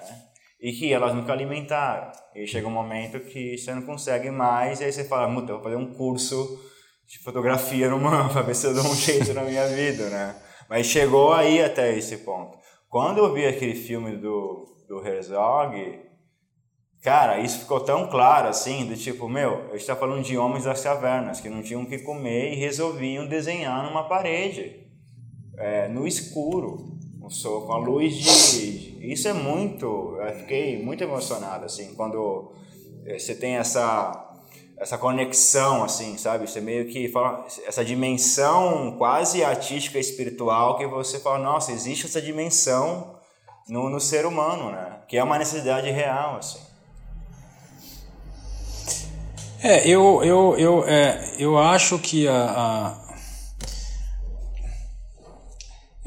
E que elas nunca alimentaram. E chega um momento que você não consegue mais, e aí você fala, muda, vou fazer um curso de fotografia numa <laughs> para ver se eu dou um jeito na minha vida, né? Mas chegou aí até esse ponto. Quando eu vi aquele filme do, do Herzog, cara, isso ficou tão claro assim, do tipo, meu, eu está falando de homens das cavernas que não tinham o que comer e resolviam desenhar numa parede, é, no escuro, com a luz de... Isso é muito... Eu fiquei muito emocionado, assim, quando é, você tem essa essa conexão, assim, sabe? Você meio que fala, essa dimensão quase artística espiritual que você fala, nossa, existe essa dimensão no, no ser humano, né? Que é uma necessidade real, assim. É, eu, eu, eu, é, eu acho que a,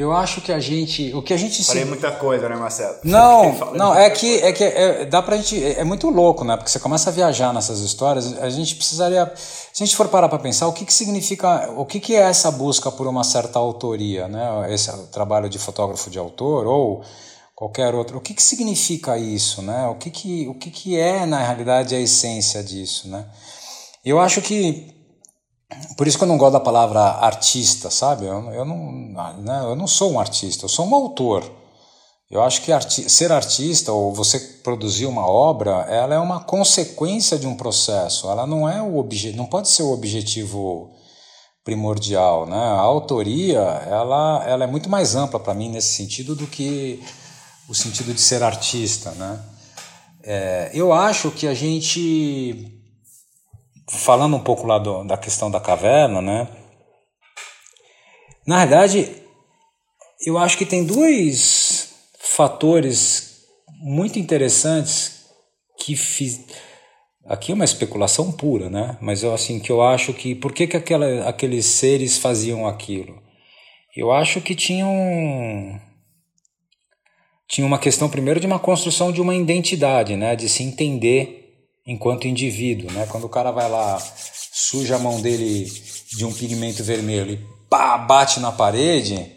eu acho que a gente, o que a gente falei se... muita coisa, né, Marcelo? Não, não é que é que é, dá pra gente é, é, muito louco, né? Porque você começa a viajar nessas histórias. A gente precisaria, se a gente for parar para pensar, o que que significa, o que que é essa busca por uma certa autoria, né? Esse trabalho de fotógrafo de autor ou qualquer outro. O que que significa isso, né? O que que o que que é na realidade a essência disso, né? Eu acho que por isso que eu não gosto da palavra artista, sabe? Eu, eu, não, né, eu não sou um artista, eu sou um autor. Eu acho que arti ser artista ou você produzir uma obra, ela é uma consequência de um processo. Ela não é o objeto, não pode ser o objetivo primordial, né? A autoria, ela, ela é muito mais ampla para mim nesse sentido do que o sentido de ser artista, né? É, eu acho que a gente falando um pouco lá do, da questão da caverna, né? Na verdade, eu acho que tem dois fatores muito interessantes que fiz. Aqui é uma especulação pura, né? Mas eu assim que eu acho que por que, que aquela, aqueles seres faziam aquilo? Eu acho que tinham tinha uma questão primeiro de uma construção de uma identidade, né? De se entender enquanto indivíduo, né? Quando o cara vai lá, suja a mão dele de um pigmento vermelho e pá, bate na parede,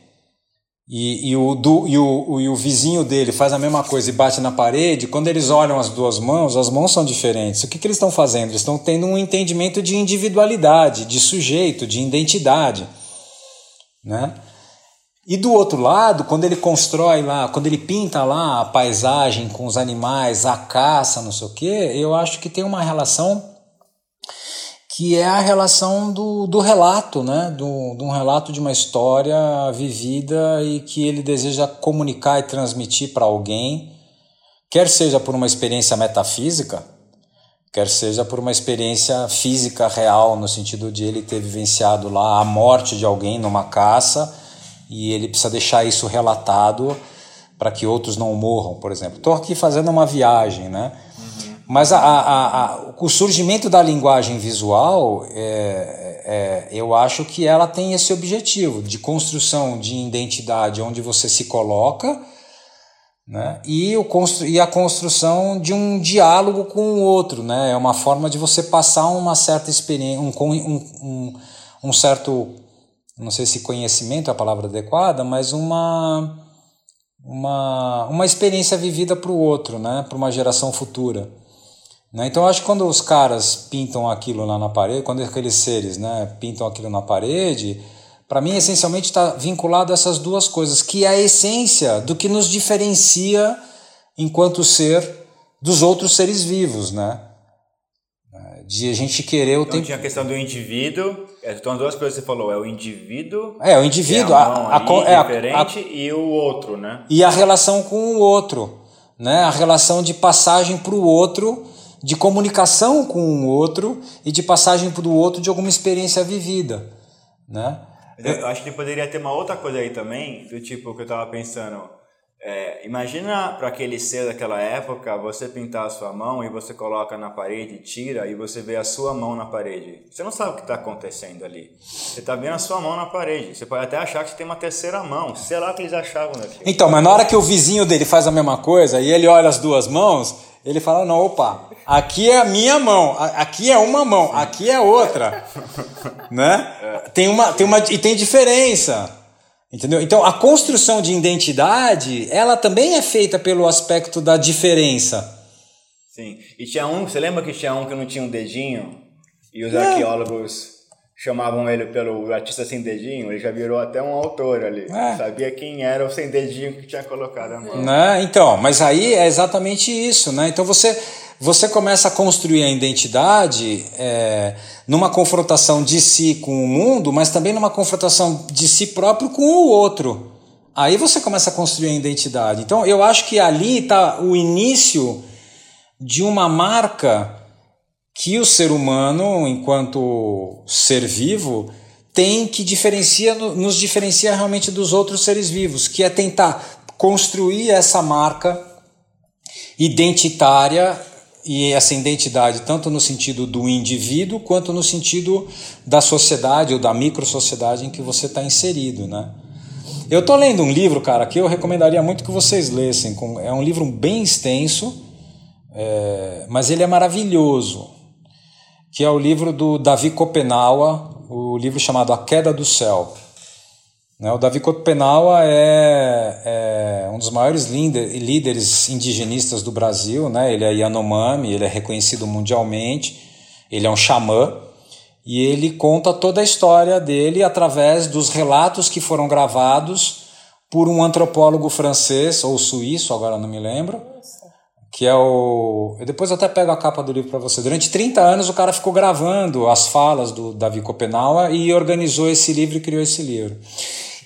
e, e, o, do, e, o, e o vizinho dele faz a mesma coisa e bate na parede, quando eles olham as duas mãos, as mãos são diferentes. O que, que eles estão fazendo? Eles estão tendo um entendimento de individualidade, de sujeito, de identidade. Né? E do outro lado, quando ele constrói lá, quando ele pinta lá a paisagem com os animais, a caça, não sei o quê, eu acho que tem uma relação que é a relação do, do relato, né? Do, de um relato de uma história vivida e que ele deseja comunicar e transmitir para alguém, quer seja por uma experiência metafísica, quer seja por uma experiência física real, no sentido de ele ter vivenciado lá a morte de alguém numa caça e ele precisa deixar isso relatado para que outros não morram, por exemplo. Estou aqui fazendo uma viagem, né? Uhum. Mas a, a, a, o surgimento da linguagem visual, é, é, eu acho que ela tem esse objetivo de construção de identidade onde você se coloca né? e, o constru, e a construção de um diálogo com o outro. Né? É uma forma de você passar uma certa experiência, um, um, um, um certo não sei se conhecimento é a palavra adequada, mas uma uma, uma experiência vivida para o outro, né? para uma geração futura. Né? Então, acho que quando os caras pintam aquilo lá na parede, quando aqueles seres né, pintam aquilo na parede, para mim, essencialmente está vinculado a essas duas coisas, que é a essência do que nos diferencia enquanto ser dos outros seres vivos, né? De a gente querer o então, tempo. Tinha a questão do indivíduo então, as duas coisas que você falou, é o indivíduo. É, o indivíduo, é a, a, é diferente, a, e o outro, né? E a relação com o outro, né? A relação de passagem para o outro, de comunicação com o outro e de passagem para o outro de alguma experiência vivida, né? Eu acho que poderia ter uma outra coisa aí também, do tipo que eu estava pensando é, imagina para aquele ser daquela época você pintar a sua mão e você coloca na parede, tira e você vê a sua mão na parede. Você não sabe o que está acontecendo ali. Você está vendo a sua mão na parede. Você pode até achar que você tem uma terceira mão. Sei lá o que eles achavam daquilo. Então, mas na hora que o vizinho dele faz a mesma coisa e ele olha as duas mãos, ele fala: não, opa, aqui é a minha mão, aqui é uma mão, aqui é outra. <laughs> né? É. Tem uma, tem uma, e tem diferença. Entendeu? Então a construção de identidade, ela também é feita pelo aspecto da diferença. Sim. E tinha um, você lembra que tinha um que não tinha um dedinho? E os é. arqueólogos chamavam ele pelo artista sem dedinho, ele já virou até um autor ali. É. Sabia quem era o sem dedinho que tinha colocado a mão. Né? Então, mas aí é exatamente isso, né? Então você você começa a construir a identidade é, numa confrontação de si com o mundo, mas também numa confrontação de si próprio com o outro. Aí você começa a construir a identidade. Então eu acho que ali está o início de uma marca que o ser humano, enquanto ser vivo, tem que diferencia, nos diferencia realmente dos outros seres vivos, que é tentar construir essa marca identitária e essa identidade, tanto no sentido do indivíduo, quanto no sentido da sociedade ou da micro-sociedade em que você está inserido, né? Eu estou lendo um livro, cara, que eu recomendaria muito que vocês lessem. É um livro bem extenso, é, mas ele é maravilhoso, que é o livro do Davi Kopenawa, o livro chamado A Queda do Céu. Né, o Davi Copenaua é, é, um dos maiores líderes indigenistas do Brasil. Né? Ele é Yanomami, ele é reconhecido mundialmente, ele é um xamã. E ele conta toda a história dele através dos relatos que foram gravados por um antropólogo francês ou suíço, agora não me lembro, que é o. Eu depois até pego a capa do livro para você. Durante 30 anos o cara ficou gravando as falas do Davi Copenau e organizou esse livro e criou esse livro.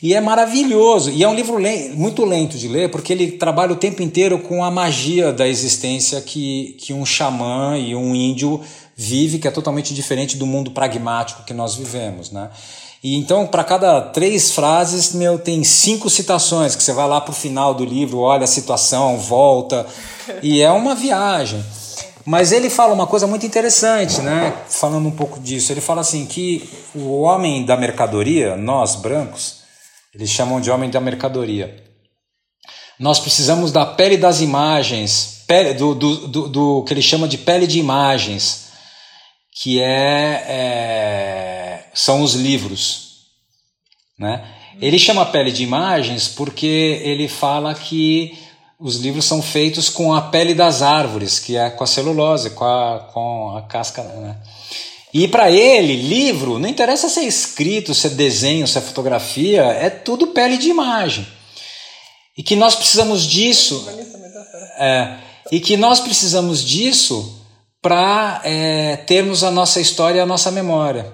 E é maravilhoso. E é um livro muito lento de ler, porque ele trabalha o tempo inteiro com a magia da existência que, que um xamã e um índio vive, que é totalmente diferente do mundo pragmático que nós vivemos. Né? E então, para cada três frases, meu, tem cinco citações, que você vai lá para o final do livro, olha a situação, volta. E é uma viagem. Mas ele fala uma coisa muito interessante, né? Falando um pouco disso. Ele fala assim que o homem da mercadoria, nós brancos, eles chamam de homem da mercadoria. Nós precisamos da pele das imagens, pele, do, do, do, do, que ele chama de pele de imagens, que é, é são os livros. Né? Ele chama pele de imagens porque ele fala que os livros são feitos com a pele das árvores, que é com a celulose, com a, com a casca. Né? E para ele, livro, não interessa se é escrito, se é desenho, se é fotografia, é tudo pele de imagem. E que nós precisamos disso. É, e que nós precisamos disso para é, termos a nossa história e a nossa memória.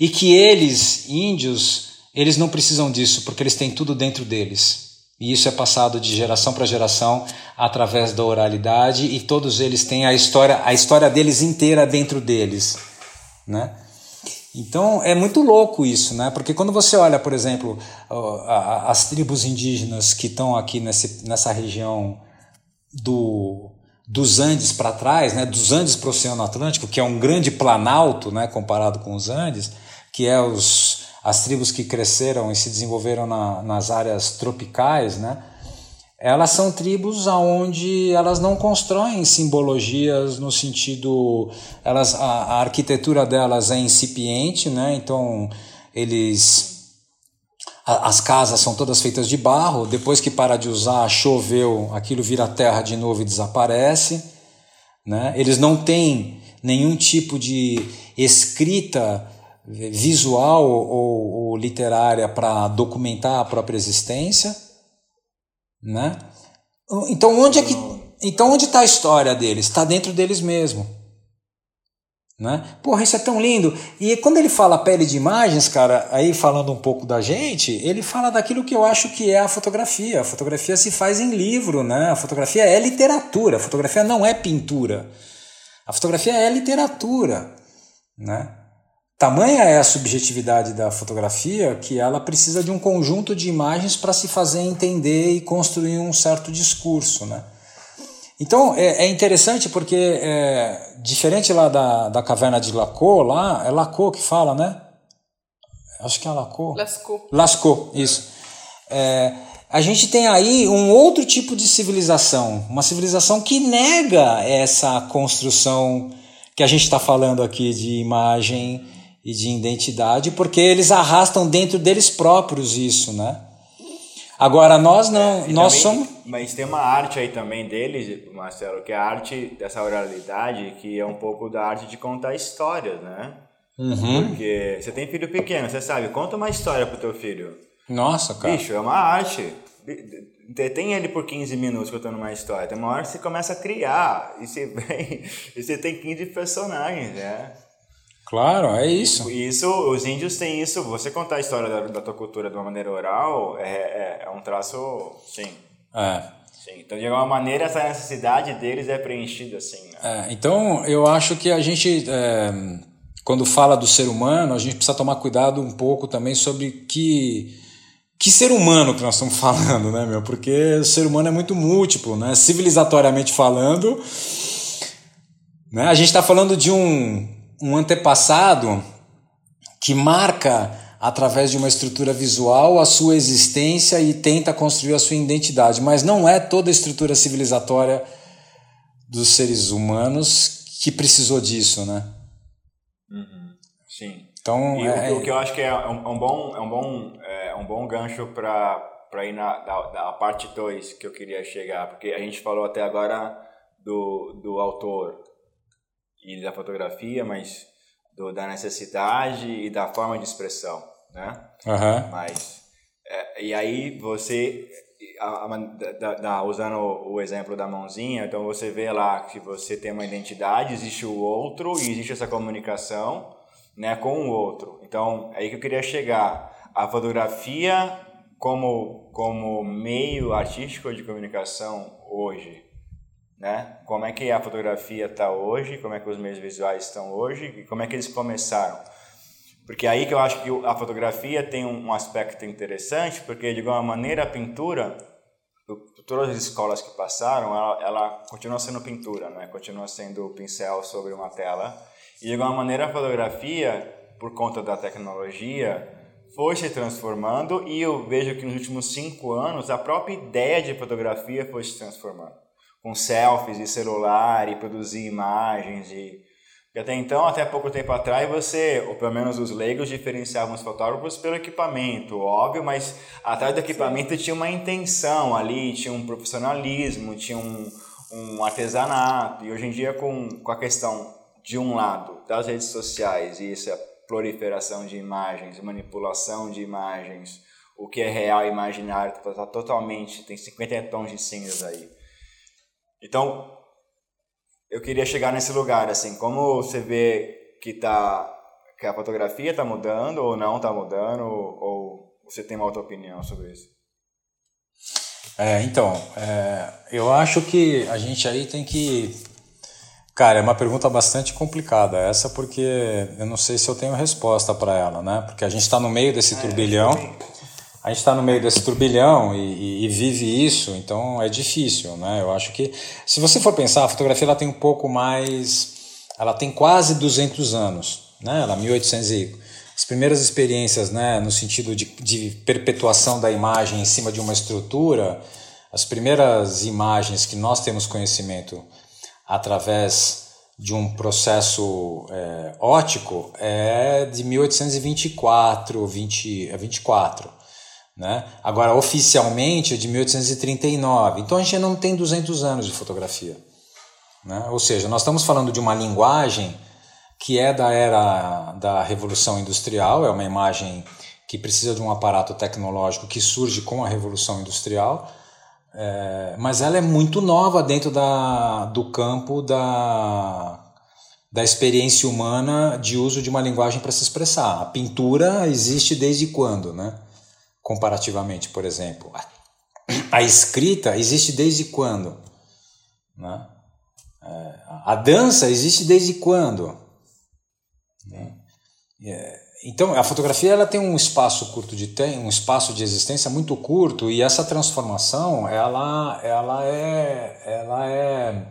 E que eles, índios, eles não precisam disso, porque eles têm tudo dentro deles. E isso é passado de geração para geração através da oralidade e todos eles têm a história, a história deles inteira dentro deles né? Então é muito louco isso, né? Porque quando você olha, por exemplo, as tribos indígenas que estão aqui nesse, nessa região do, dos Andes para trás, né? Dos Andes para o Oceano Atlântico, que é um grande planalto, né? Comparado com os Andes, que é os, as tribos que cresceram e se desenvolveram na, nas áreas tropicais, né? Elas são tribos aonde elas não constroem simbologias no sentido elas a, a, arquitetura delas é incipiente né? Então eles as casas são todas feitas de barro depois que para de usar choveu aquilo vira terra de novo e desaparece né? Eles não têm nenhum tipo de escrita visual ou, ou literária para documentar a própria existência né? Então onde é que então onde está a história deles? Está dentro deles mesmo. Né? Porra, isso é tão lindo. E quando ele fala pele de imagens, cara, aí falando um pouco da gente, ele fala daquilo que eu acho que é a fotografia. A fotografia se faz em livro, né? A fotografia é literatura. A fotografia não é pintura. A fotografia é literatura, né? Tamanha é a subjetividade da fotografia que ela precisa de um conjunto de imagens para se fazer entender e construir um certo discurso, né? Então é, é interessante porque é, diferente lá da, da caverna de Lacô, lá é Lacô que fala, né? Acho que é Lacô. Lascaux. Lascaux, isso. É, a gente tem aí um outro tipo de civilização, uma civilização que nega essa construção que a gente está falando aqui de imagem e de identidade, porque eles arrastam dentro deles próprios isso, né? Agora nós não, é, nós também, somos. Mas tem uma arte aí também deles, Marcelo, que é a arte dessa oralidade, que é um pouco da arte de contar histórias, né? Uhum. Porque você tem filho pequeno, você sabe, conta uma história pro teu filho. Nossa, cara. Bicho, é uma arte. Tem ele por 15 minutos contando uma história. Tem uma hora que você começa a criar e você <laughs> vem, e você tem 15 personagens, né? Claro, é isso. Isso, os índios têm isso. Você contar a história da, da tua cultura de uma maneira oral é, é, é um traço, sim. É. Sim. Então, de alguma maneira, essa necessidade deles é preenchida, assim. Né? É, então, eu acho que a gente, é, quando fala do ser humano, a gente precisa tomar cuidado um pouco também sobre que que ser humano que nós estamos <laughs> falando, né, meu? Porque o ser humano é muito múltiplo, né? Civilizatoriamente falando, né? A gente está falando de um um antepassado que marca através de uma estrutura visual a sua existência e tenta construir a sua identidade, mas não é toda a estrutura civilizatória dos seres humanos que precisou disso, né? Uhum. Sim. Então, é, o, que eu acho que é um, um bom, é um bom, é um bom gancho para para ir na da, da parte 2 que eu queria chegar, porque a gente falou até agora do, do autor, e da fotografia, mas do, da necessidade e da forma de expressão, né? Uhum. Mas é, e aí você a, a, da, da, usando o exemplo da mãozinha, então você vê lá que você tem uma identidade, existe o outro e existe essa comunicação, né, com o outro. Então, é aí que eu queria chegar. A fotografia como como meio artístico de comunicação hoje, né? Como é que a fotografia está hoje? Como é que os meios visuais estão hoje? E como é que eles começaram? Porque é aí que eu acho que a fotografia tem um aspecto interessante, porque de alguma maneira a pintura, todas as escolas que passaram, ela, ela continua sendo pintura, né? Continua sendo pincel sobre uma tela. E de alguma maneira a fotografia, por conta da tecnologia, foi se transformando e eu vejo que nos últimos cinco anos a própria ideia de fotografia foi se transformando. Com selfies e celular e produzir imagens e até então, até pouco tempo atrás, você, ou pelo menos os leigos, diferenciavam os fotógrafos pelo equipamento, óbvio, mas atrás do equipamento tinha uma intenção ali, tinha um profissionalismo, tinha um, um artesanato. E hoje em dia, com, com a questão, de um lado, das redes sociais e essa proliferação de imagens, manipulação de imagens, o que é real e imaginário está totalmente, tem 50 tons de cinzas aí. Então, eu queria chegar nesse lugar, assim, como você vê que tá que a fotografia está mudando ou não está mudando ou você tem uma outra opinião sobre isso? É, então, é, eu acho que a gente aí tem que Cara, é uma pergunta bastante complicada essa, porque eu não sei se eu tenho resposta para ela, né? Porque a gente está no meio desse é, turbilhão a gente está no meio desse turbilhão e, e, vive isso, então é difícil, né? Eu acho que, se você for pensar, a fotografia ela tem um pouco mais, ela tem quase 200 anos, né? Ela 1800 e as primeiras experiências, né, no sentido de, de perpetuação da imagem em cima de uma estrutura, as primeiras imagens que nós temos conhecimento através de um processo é, ótico é de 1824, 20, 24. Né? Agora, oficialmente é de 1839. Então a gente não tem 200 anos de fotografia. Né? Ou seja, nós estamos falando de uma linguagem que é da era da Revolução Industrial, é uma imagem que precisa de um aparato tecnológico que surge com a Revolução Industrial, é, mas ela é muito nova dentro da, do campo da, da experiência humana de uso de uma linguagem para se expressar. A pintura existe desde quando? Né? Comparativamente, por exemplo. <clears throat> A escrita existe desde quando? Né? É, a dança existe desde quando? Né? É, então, a fotografia ela tem um espaço curto de tempo, um espaço de existência muito curto e essa transformação ela, ela, é, ela é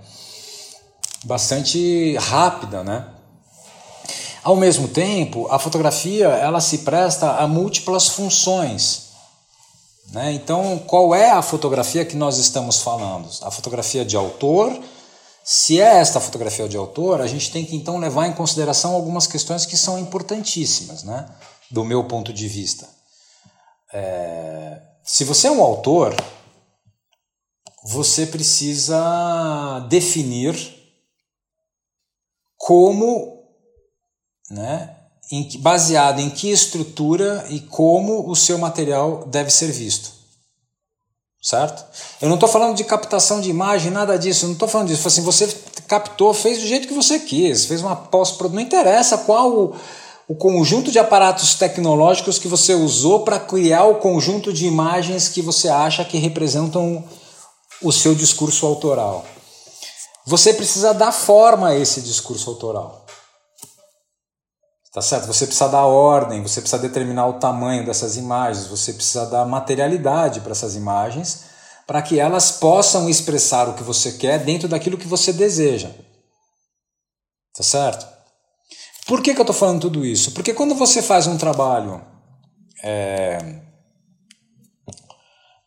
bastante rápida, né? Ao mesmo tempo, a fotografia ela se presta a múltiplas funções. Né? Então, qual é a fotografia que nós estamos falando? A fotografia de autor. Se é esta fotografia de autor, a gente tem que então levar em consideração algumas questões que são importantíssimas, né? do meu ponto de vista. É... Se você é um autor, você precisa definir como, né, em, baseado em que estrutura e como o seu material deve ser visto. Certo? Eu não estou falando de captação de imagem, nada disso, eu não estou falando disso. Assim, você captou, fez do jeito que você quis, fez uma pós-produção. Não interessa qual o, o conjunto de aparatos tecnológicos que você usou para criar o conjunto de imagens que você acha que representam o seu discurso autoral. Você precisa dar forma a esse discurso autoral. Tá certo? Você precisa dar ordem, você precisa determinar o tamanho dessas imagens, você precisa dar materialidade para essas imagens, para que elas possam expressar o que você quer dentro daquilo que você deseja. Tá certo? Por que, que eu estou falando tudo isso? Porque quando você faz um trabalho é,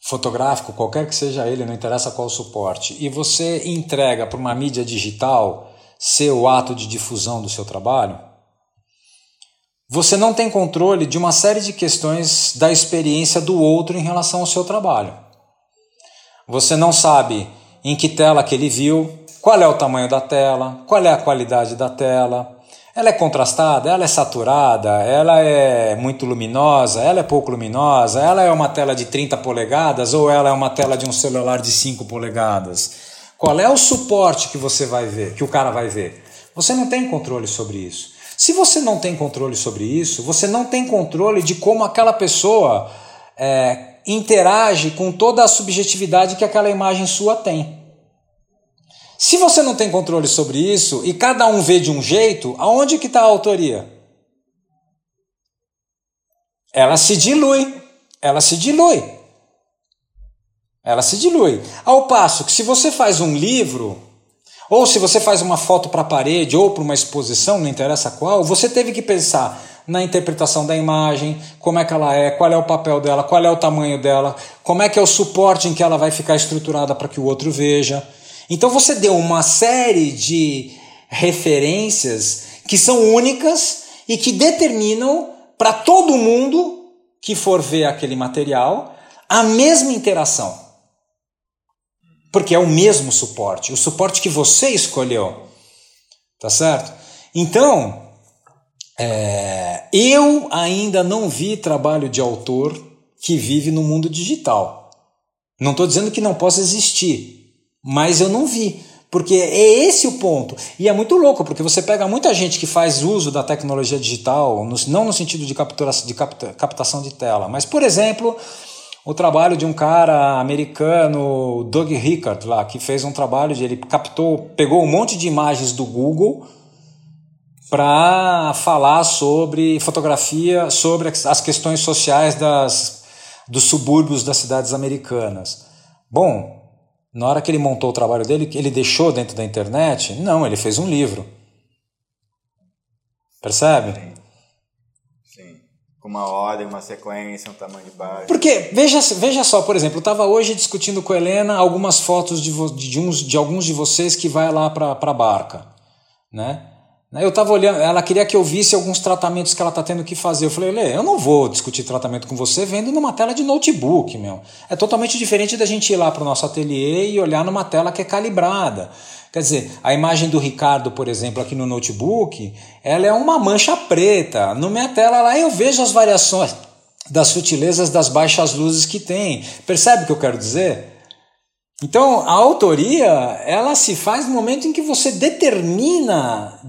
fotográfico, qualquer que seja ele, não interessa qual suporte, e você entrega para uma mídia digital seu ato de difusão do seu trabalho, você não tem controle de uma série de questões da experiência do outro em relação ao seu trabalho. Você não sabe em que tela que ele viu, qual é o tamanho da tela, qual é a qualidade da tela, Ela é contrastada, ela é saturada, ela é muito luminosa, ela é pouco luminosa, ela é uma tela de 30 polegadas ou ela é uma tela de um celular de 5 polegadas. Qual é o suporte que você vai ver, que o cara vai ver? Você não tem controle sobre isso. Se você não tem controle sobre isso, você não tem controle de como aquela pessoa é, interage com toda a subjetividade que aquela imagem sua tem. Se você não tem controle sobre isso e cada um vê de um jeito, aonde que está a autoria? Ela se dilui. Ela se dilui. Ela se dilui. Ao passo que se você faz um livro, ou se você faz uma foto para a parede ou para uma exposição, não interessa qual, você teve que pensar na interpretação da imagem, como é que ela é, qual é o papel dela, qual é o tamanho dela, como é que é o suporte em que ela vai ficar estruturada para que o outro veja. Então você deu uma série de referências que são únicas e que determinam para todo mundo que for ver aquele material a mesma interação. Porque é o mesmo suporte, o suporte que você escolheu. Tá certo? Então, é, eu ainda não vi trabalho de autor que vive no mundo digital. Não estou dizendo que não possa existir, mas eu não vi. Porque é esse o ponto. E é muito louco, porque você pega muita gente que faz uso da tecnologia digital, não no sentido de, captura, de capta, captação de tela, mas, por exemplo, o trabalho de um cara americano, Doug Rickard, lá, que fez um trabalho de ele captou, pegou um monte de imagens do Google para falar sobre fotografia, sobre as questões sociais das, dos subúrbios das cidades americanas. Bom, na hora que ele montou o trabalho dele, ele deixou dentro da internet? Não, ele fez um livro. Percebe? Uma ordem, uma sequência, um tamanho de baixo. Porque, veja, veja só, por exemplo, eu estava hoje discutindo com a Helena algumas fotos de, de, uns, de alguns de vocês que vai lá para a barca. Né, eu estava olhando, ela queria que eu visse alguns tratamentos que ela está tendo que fazer. Eu falei, Lê, eu não vou discutir tratamento com você vendo numa tela de notebook, meu. É totalmente diferente da gente ir lá para o nosso ateliê e olhar numa tela que é calibrada. Quer dizer, a imagem do Ricardo, por exemplo, aqui no notebook, ela é uma mancha preta. Na minha tela lá eu vejo as variações das sutilezas das baixas luzes que tem. Percebe o que eu quero dizer? Então, a autoria, ela se faz no momento em que você determina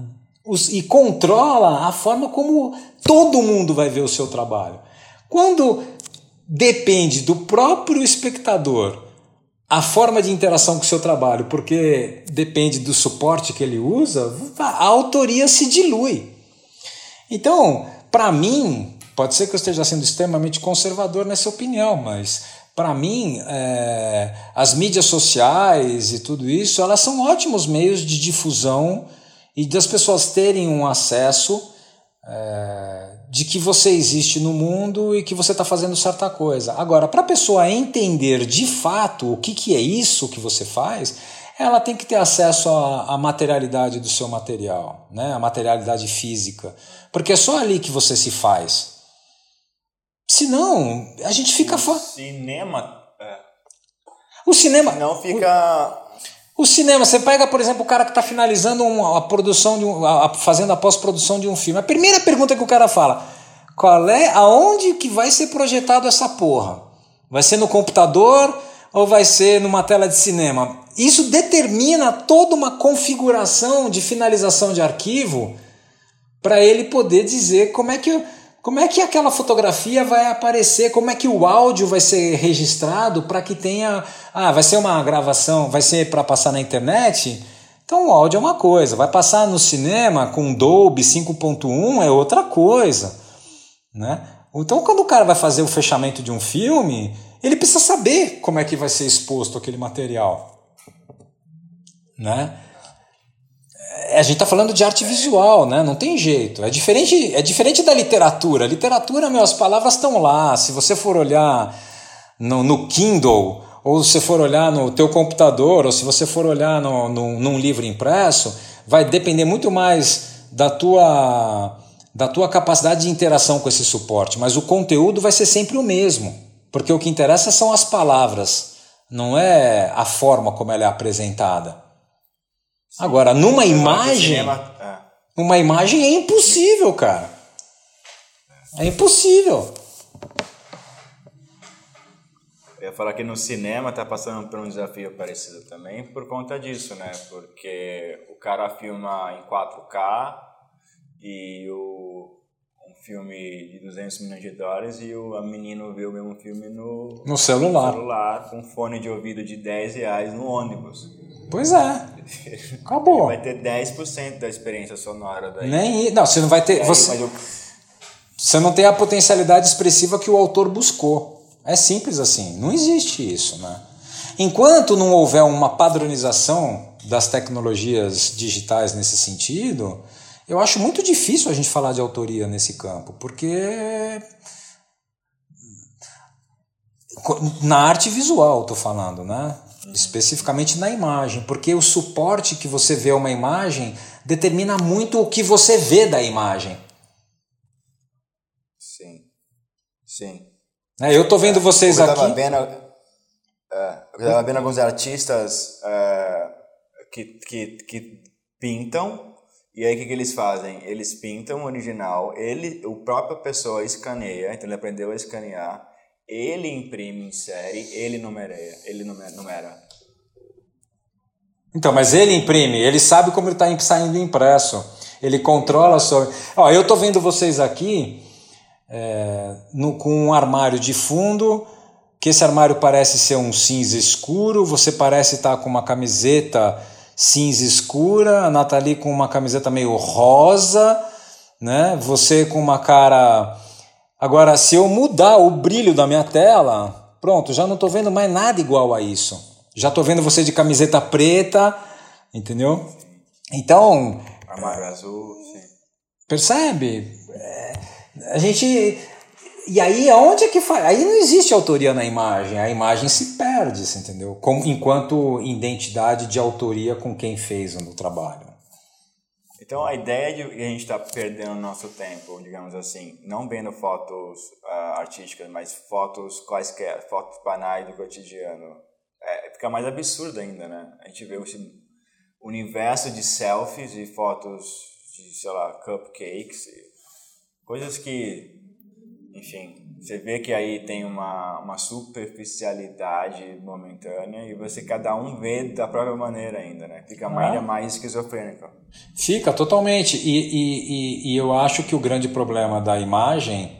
os, e controla a forma como todo mundo vai ver o seu trabalho. Quando depende do próprio espectador a forma de interação com o seu trabalho, porque depende do suporte que ele usa, a autoria se dilui. Então, para mim, pode ser que eu esteja sendo extremamente conservador nessa opinião, mas para mim, é, as mídias sociais e tudo isso, elas são ótimos meios de difusão e das pessoas terem um acesso é, de que você existe no mundo e que você está fazendo certa coisa. Agora, para a pessoa entender de fato o que, que é isso que você faz, ela tem que ter acesso à, à materialidade do seu material, né? a materialidade física. Porque é só ali que você se faz. Senão, a gente fica. O cinema. É. O cinema. Não fica. O cinema, você pega, por exemplo, o cara que está finalizando uma, a produção, de um, a, fazendo a pós-produção de um filme. A primeira pergunta que o cara fala: qual é, aonde que vai ser projetado essa porra? Vai ser no computador ou vai ser numa tela de cinema? Isso determina toda uma configuração de finalização de arquivo para ele poder dizer como é que como é que aquela fotografia vai aparecer? Como é que o áudio vai ser registrado para que tenha. Ah, vai ser uma gravação, vai ser para passar na internet? Então o áudio é uma coisa, vai passar no cinema com Dolby 5.1 é outra coisa. Né? Então quando o cara vai fazer o fechamento de um filme, ele precisa saber como é que vai ser exposto aquele material. Né? É, a gente está falando de arte visual, né? Não tem jeito. É diferente, é diferente da literatura. literatura, meu, as palavras estão lá. Se você for olhar no, no, Kindle, ou se for olhar no teu computador, ou se você for olhar no, no, num livro impresso, vai depender muito mais da tua, da tua capacidade de interação com esse suporte. Mas o conteúdo vai ser sempre o mesmo. Porque o que interessa são as palavras, não é a forma como ela é apresentada. Agora, numa imagem. Cinema, é. Uma imagem é impossível, cara. É impossível. Eu ia falar que no cinema está passando por um desafio parecido também por conta disso, né? Porque o cara filma em 4K e o filme de 200 milhões de dólares e o a menino vê o mesmo filme no, no celular. no celular com fone de ouvido de 10 reais no ônibus. Pois é. Acabou. Vai ter 10% da experiência sonora daí. Nem não, você não vai ter, Aí, você, eu- você não tem a potencialidade expressiva que o autor buscou. É simples assim, não existe isso, né? Enquanto não houver uma padronização das tecnologias digitais nesse sentido, eu acho muito difícil a gente falar de autoria nesse campo, porque na arte visual, estou falando, né? Especificamente na imagem, porque o suporte que você vê uma imagem determina muito o que você vê da imagem. Sim. Sim. né? Eu estou vendo vocês eu aqui. Vendo, é, eu tava vendo alguns artistas é, que, que, que pintam, e aí o que, que eles fazem? Eles pintam o original, ele, o própria pessoa escaneia, então ele aprendeu a escanear, ele imprime série, ele numereia, ele nume- numera. Então, mas ele imprime, ele sabe como ele está saindo impresso. Ele controla só. Ó, eu estou vendo vocês aqui é, no- com um armário de fundo, que esse armário parece ser um cinza escuro, você parece estar com uma camiseta cinza escura, a Nathalie com uma camiseta meio rosa, né? Você com uma cara. Agora, se eu mudar o brilho da minha tela, pronto, já não estou vendo mais nada igual a isso. Já estou vendo você de camiseta preta, entendeu? Então, Armário azul, sim. Percebe? É, a gente. E aí, aonde é que faz? Aí não existe autoria na imagem, a imagem se perde, você entendeu? Como, enquanto identidade de autoria com quem fez o trabalho. Então a ideia de que a gente está perdendo nosso tempo, digamos assim, não vendo fotos ah, artísticas, mas fotos quaisquer, fotos banais do cotidiano, é, fica mais absurdo ainda, né? A gente vê esse universo de selfies e fotos de, sei lá, cupcakes, coisas que, enfim, você vê que aí tem uma, uma superficialidade momentânea e você cada um vê da própria maneira ainda, né? Fica Ah. ainda mais esquizofrênico. Fica totalmente. E, e, e, e eu acho que o grande problema da imagem,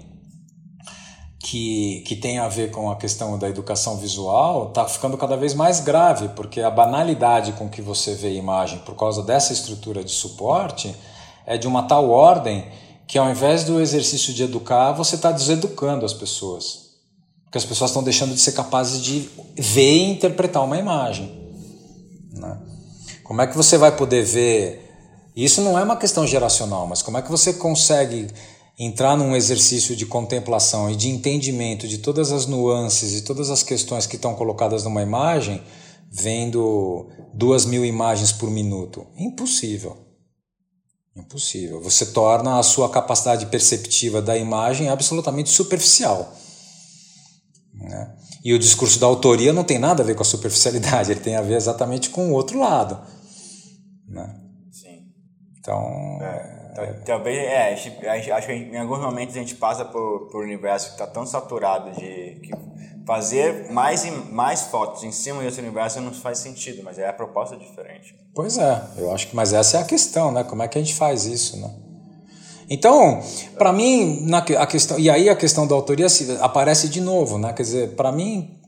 que, que tem a ver com a questão da educação visual, está ficando cada vez mais grave, porque a banalidade com que você vê a imagem por causa dessa estrutura de suporte é de uma tal ordem que ao invés do exercício de educar, você está deseducando as pessoas. Porque as pessoas estão deixando de ser capazes de ver e interpretar uma imagem. Né? Como é que você vai poder ver? Isso não é uma questão geracional, mas como é que você consegue entrar num exercício de contemplação e de entendimento de todas as nuances e todas as questões que estão colocadas numa imagem, vendo duas mil imagens por minuto? Impossível. Impossível. Você torna a sua capacidade perceptiva da imagem absolutamente superficial. Né? E o discurso da autoria não tem nada a ver com a superficialidade, ele tem a ver exatamente com o outro lado. Né? Sim. Então, Talvez, é, a gente- a gente- acho que em alguns momentos a gente passa por, por um universo que está tão saturado de que fazer mais, e mais fotos em cima desse universo não faz sentido, mas é a proposta diferente. pois é, eu acho que, mas essa é a questão, né? Como é que a gente faz isso, né? Então, para mim, na, a questão, e aí a questão da autoria se, aparece de novo, né? Quer dizer, para mim,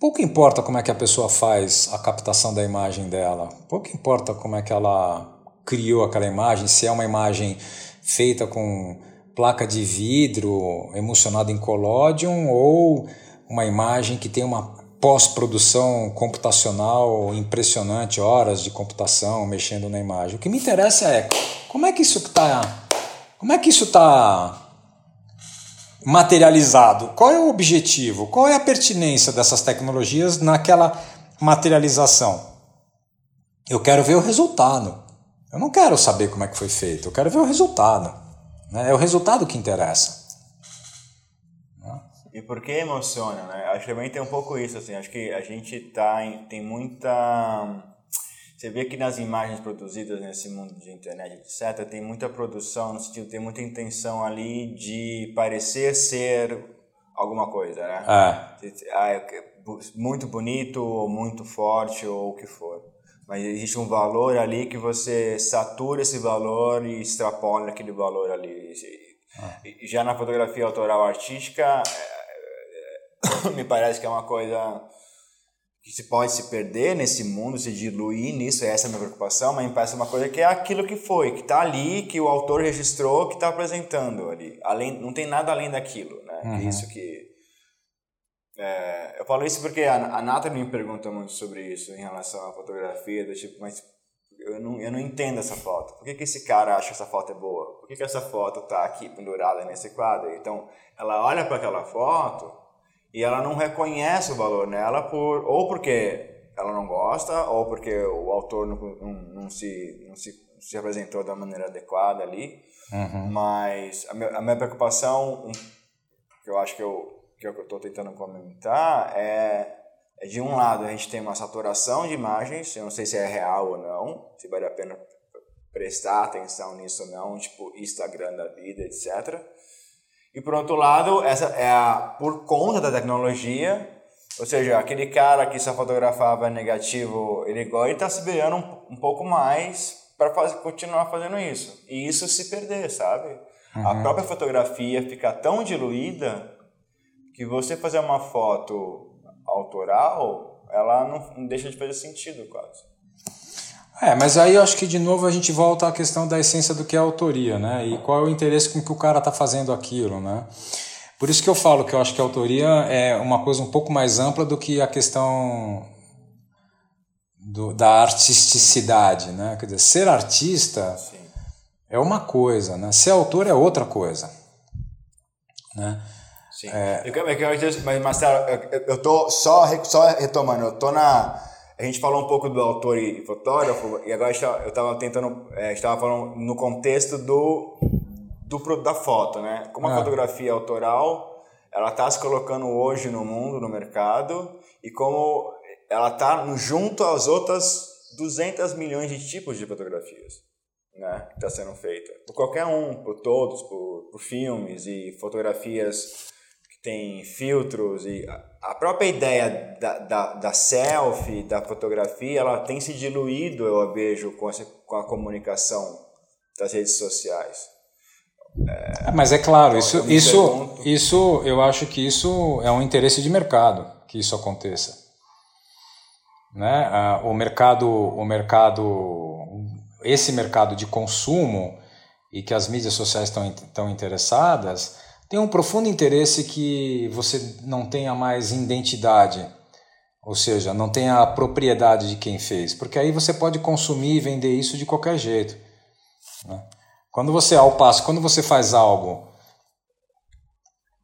pouco importa como é que a pessoa faz a captação da imagem dela, pouco importa como é que ela criou aquela imagem, se é uma imagem feita com placa de vidro emulsionada em collodion ou uma imagem que tem uma pós-produção computacional impressionante, horas de computação mexendo na imagem. O que me interessa é como é que isso está, como é que isso está materializado. Qual é o objetivo? Qual é a pertinência dessas tecnologias naquela materialização? Eu quero ver o resultado. Eu não quero saber como é que foi feito. Eu quero ver o resultado. né? É o resultado que interessa. E por que emociona, né? Acho que também tem um pouco isso, assim, acho que a gente tá em, tem muita você vê que nas imagens produzidas nesse mundo de internet, etc., tem muita produção, no sentido, tem muita intenção ali de parecer ser alguma coisa, né? Ah. Ah, muito bonito, ou muito forte, ou o que for. Mas existe um valor ali que você satura esse valor e extrapola aquele valor ali. Ah. Já na fotografia autoral artística, é, é, <coughs> me parece que é uma coisa que se pode se perder nesse mundo, se diluir nisso, essa é a minha preocupação, mas me parece uma coisa que é aquilo que foi, que está ali, que o autor registrou, que está apresentando ali. Além, não tem nada além daquilo, né? Uhum. isso que... É, eu falo isso porque a, a Nathalie me pergunta muito sobre isso em relação à fotografia, do tipo, mas eu não, eu não entendo essa foto. Por que, que esse cara acha que essa foto é boa? Por que, que essa foto está aqui pendurada nesse quadro? Então, ela olha para aquela foto e ela não reconhece o valor nela por ou porque ela não gosta ou porque o autor não, não, não se, não se, se apresentou da maneira adequada ali. Uhum. Mas a minha, a minha preocupação, que eu acho que eu que eu estou tentando comentar, é, é de um lado a gente tem uma saturação de imagens, eu não sei se é real ou não, se vale a pena prestar atenção nisso ou não, tipo Instagram da vida, etc. E por outro lado, essa é a, por conta da tecnologia, ou seja, aquele cara que só fotografava negativo, ele agora está se virando um, um pouco mais para continuar fazendo isso. E isso se perder, sabe? Uhum. A própria fotografia fica tão diluída que você fazer uma foto autoral, ela não, não deixa de fazer sentido quase. É, mas aí eu acho que de novo a gente volta à questão da essência do que é a autoria, né? E qual é o interesse com que o cara está fazendo aquilo, né? Por isso que eu falo que eu acho que a autoria é uma coisa um pouco mais ampla do que a questão do, da artisticidade, né? Quer dizer, ser artista Sim. é uma coisa, né? Ser autor é outra coisa, né? Sim. É... Eu, eu, eu, mas Marcelo, eu, eu tô só, só retomando, eu tô na a gente falou um pouco do autor e fotógrafo, e agora eu estava tentando, é, estava falando no contexto do, do da foto, né? Como a ah. fotografia autoral, ela está se colocando hoje no mundo, no mercado, e como ela está junto às outras 200 milhões de tipos de fotografias, né? Que está sendo feita. Por qualquer um, por todos, por, por filmes e fotografias tem filtros e a própria ideia da, da, da selfie, da fotografia, ela tem se diluído, eu vejo, com, essa, com a comunicação das redes sociais. É, mas é claro, então, isso, isso, pergunto... isso, eu acho que isso é um interesse de mercado que isso aconteça. Né? O mercado, o mercado, esse mercado de consumo e que as mídias sociais estão, estão interessadas, tem um profundo interesse que você não tenha mais identidade, ou seja, não tenha a propriedade de quem fez, porque aí você pode consumir e vender isso de qualquer jeito. Né? Quando você, ao passo, quando você faz algo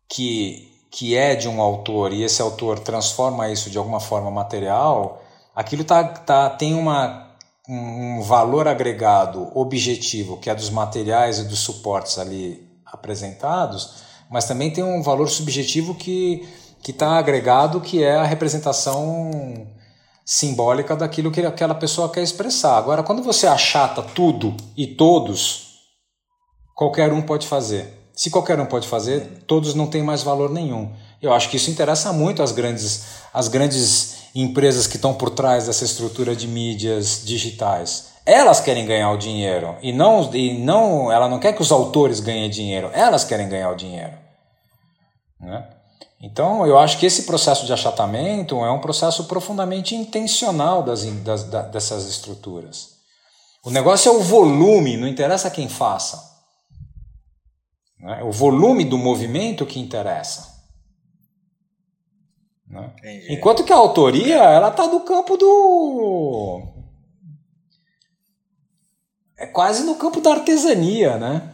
que, que é de um autor e esse autor transforma isso de alguma forma material, aquilo tá, tá, tem uma, um valor agregado objetivo, que é dos materiais e dos suportes ali apresentados, mas também tem um valor subjetivo que que está agregado, que é a representação simbólica daquilo que aquela pessoa quer expressar. Agora, quando você achata tudo e todos, qualquer um pode fazer. Se qualquer um pode fazer, todos não têm mais valor nenhum. Eu acho que isso interessa muito às grandes, às grandes empresas que estão por trás dessa estrutura de mídias digitais. Elas querem ganhar o dinheiro e não, e não ela não quer que os autores ganhem dinheiro, elas querem ganhar o dinheiro. Né? Então, eu acho que esse processo de achatamento é um processo profundamente intencional das, das, das, dessas estruturas. O negócio é o volume, não interessa quem faça. Né? É o volume do movimento que interessa. Né? Enquanto que a autoria ela está do campo do. É quase no campo da artesania, né?